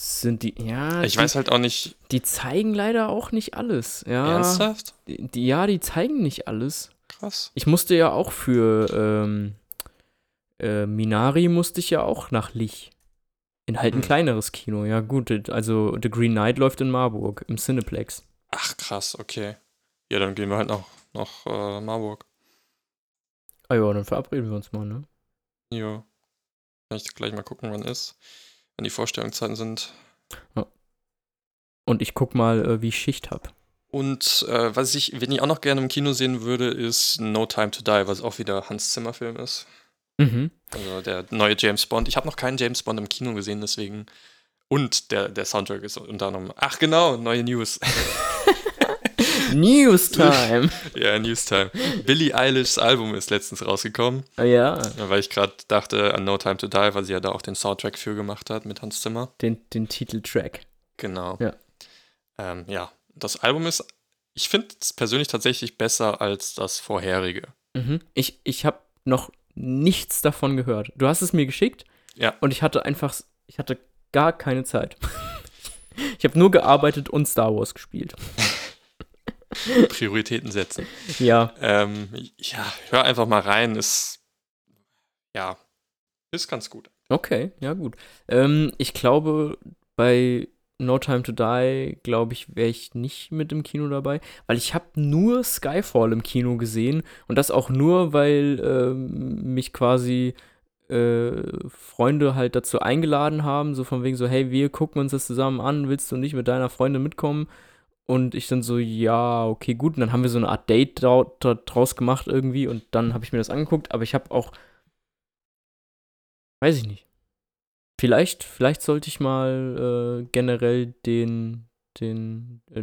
Sind die, ja, Ich die, weiß halt auch nicht, die zeigen leider auch nicht alles. Ja, ernsthaft? Die, die, ja, die zeigen nicht alles. Krass. Ich musste ja auch für ähm, äh, Minari musste ich ja auch nach Lich. In halt ein Hm. kleineres Kino. Ja, gut, also The Green Knight läuft in Marburg im Cineplex. Ach, krass, okay. Ja, dann gehen wir halt nach, nach äh, Marburg. Ah ja, dann verabreden wir uns mal, ne? Ja. Kann ich gleich mal gucken, wann ist. Wenn die Vorstellungszeiten sind. Und ich guck mal, äh, wie ich Schicht hab. Und äh, was ich, wenn ich auch noch gerne im Kino sehen würde, ist No Time to Die, was auch wieder Hans Zimmer Film ist. Mhm. Also der neue James Bond. Ich habe noch keinen James Bond im Kino gesehen, deswegen. Und der, der Soundtrack ist unter anderem. Ach genau, neue News. *laughs* News Time. *laughs* ja, Newstime. Billie Eilishs Album ist letztens rausgekommen, Ah ja, ja, weil ich gerade dachte an No Time to Die, weil sie ja da auch den Soundtrack für gemacht hat mit Hans Zimmer. den, den Titeltrack. Genau. Ja. Ähm, ja, das Album ist, ich finde es persönlich tatsächlich besser als das vorherige. Mhm. Ich, ich habe noch nichts davon gehört. Du hast es mir geschickt Ja. und ich hatte einfach, ich hatte gar keine Zeit. Ich habe nur gearbeitet und Star Wars gespielt. *laughs* Prioritäten setzen. Ja, Ähm, ja, hör einfach mal rein, ist, ja, ist ganz gut. okay, ja gut. Ähm, ich glaube, bei No Time to Die, glaube ich, wäre ich nicht mit im Kino dabei, weil ich habe nur Skyfall im Kino gesehen und das auch nur, weil ähm, mich quasi äh, Freunde halt dazu eingeladen haben, so von wegen so, hey, wir gucken uns das zusammen an, willst du nicht mit deiner Freundin mitkommen? Und ich dann so, ja, okay, gut. Und dann haben wir so eine Art Date dra dra draus gemacht irgendwie und dann habe ich mir das angeguckt, aber ich habe auch, weiß ich nicht. Vielleicht, vielleicht sollte ich mal äh, generell den, den äh,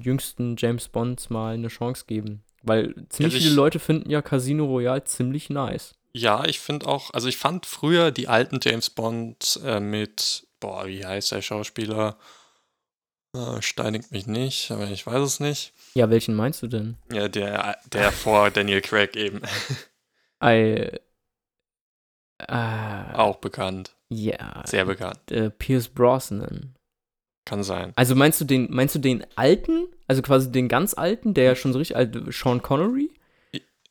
jüngsten James Bonds mal eine Chance geben. Weil ziemlich Also ich- viele Leute finden ja Casino Royale ziemlich nice. Ja, ich finde auch, also ich fand früher die alten James Bond äh, mit, boah, wie heißt der Schauspieler? Äh, steinigt mich nicht, aber ich weiß es nicht. Ja, welchen meinst du denn? Ja, der, der vor Daniel Craig eben. *laughs* I, äh, auch bekannt. Ja. Sehr bekannt. Äh, Pierce Brosnan. Kann sein. Also meinst du den, meinst du den alten, also quasi den ganz alten, der ja schon so richtig alt, Sean Connery?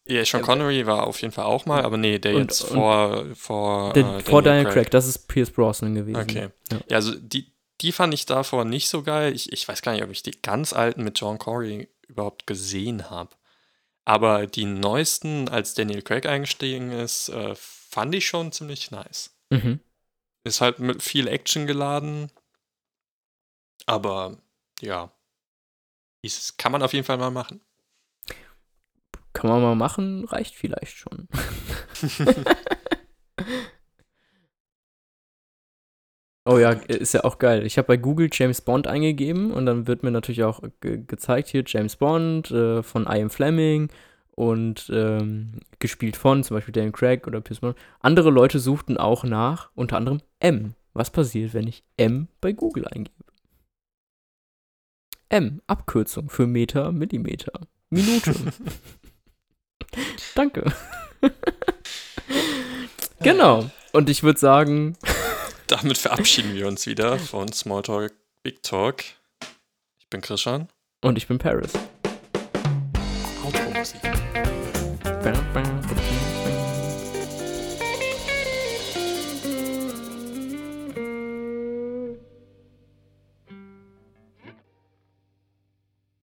Ja, Sean Connery war auf jeden Fall auch mal, aber nee, der Und- jetzt vor, vor, Der, äh, vor Daniel Craig. das ist Pierce Brosnan gewesen. Okay. Ja. Ja, also die, die fand ich davor nicht so geil. Ich, ich weiß gar nicht, ob ich die ganz alten mit John Corey überhaupt gesehen habe. Aber die neuesten, als Daniel Craig eingestiegen ist, äh, fand ich schon ziemlich nice. Mhm. Ist halt mit viel Action geladen. Aber ja, ist, kann man auf jeden Fall mal machen. Kann man mal machen, reicht vielleicht schon. *laughs* Oh ja, ist ja auch geil. Ich habe bei Google James Bond eingegeben und dann wird mir natürlich auch ge gezeigt hier James Bond äh, von Ian Fleming und ähm, gespielt von zum Beispiel Daniel Craig oder Pierce Brosnan. Andere Leute suchten auch nach, unter anderem M. Was passiert, wenn ich M bei Google eingebe? M, Abkürzung für Meter, Millimeter, Minute. *laughs* Danke. genau. Und ich würde sagen, Damit verabschieden wir uns wieder von Smalltalk Big Talk. Ich bin Christian. und ich bin Paris. Outro-Musik. Bam, bam.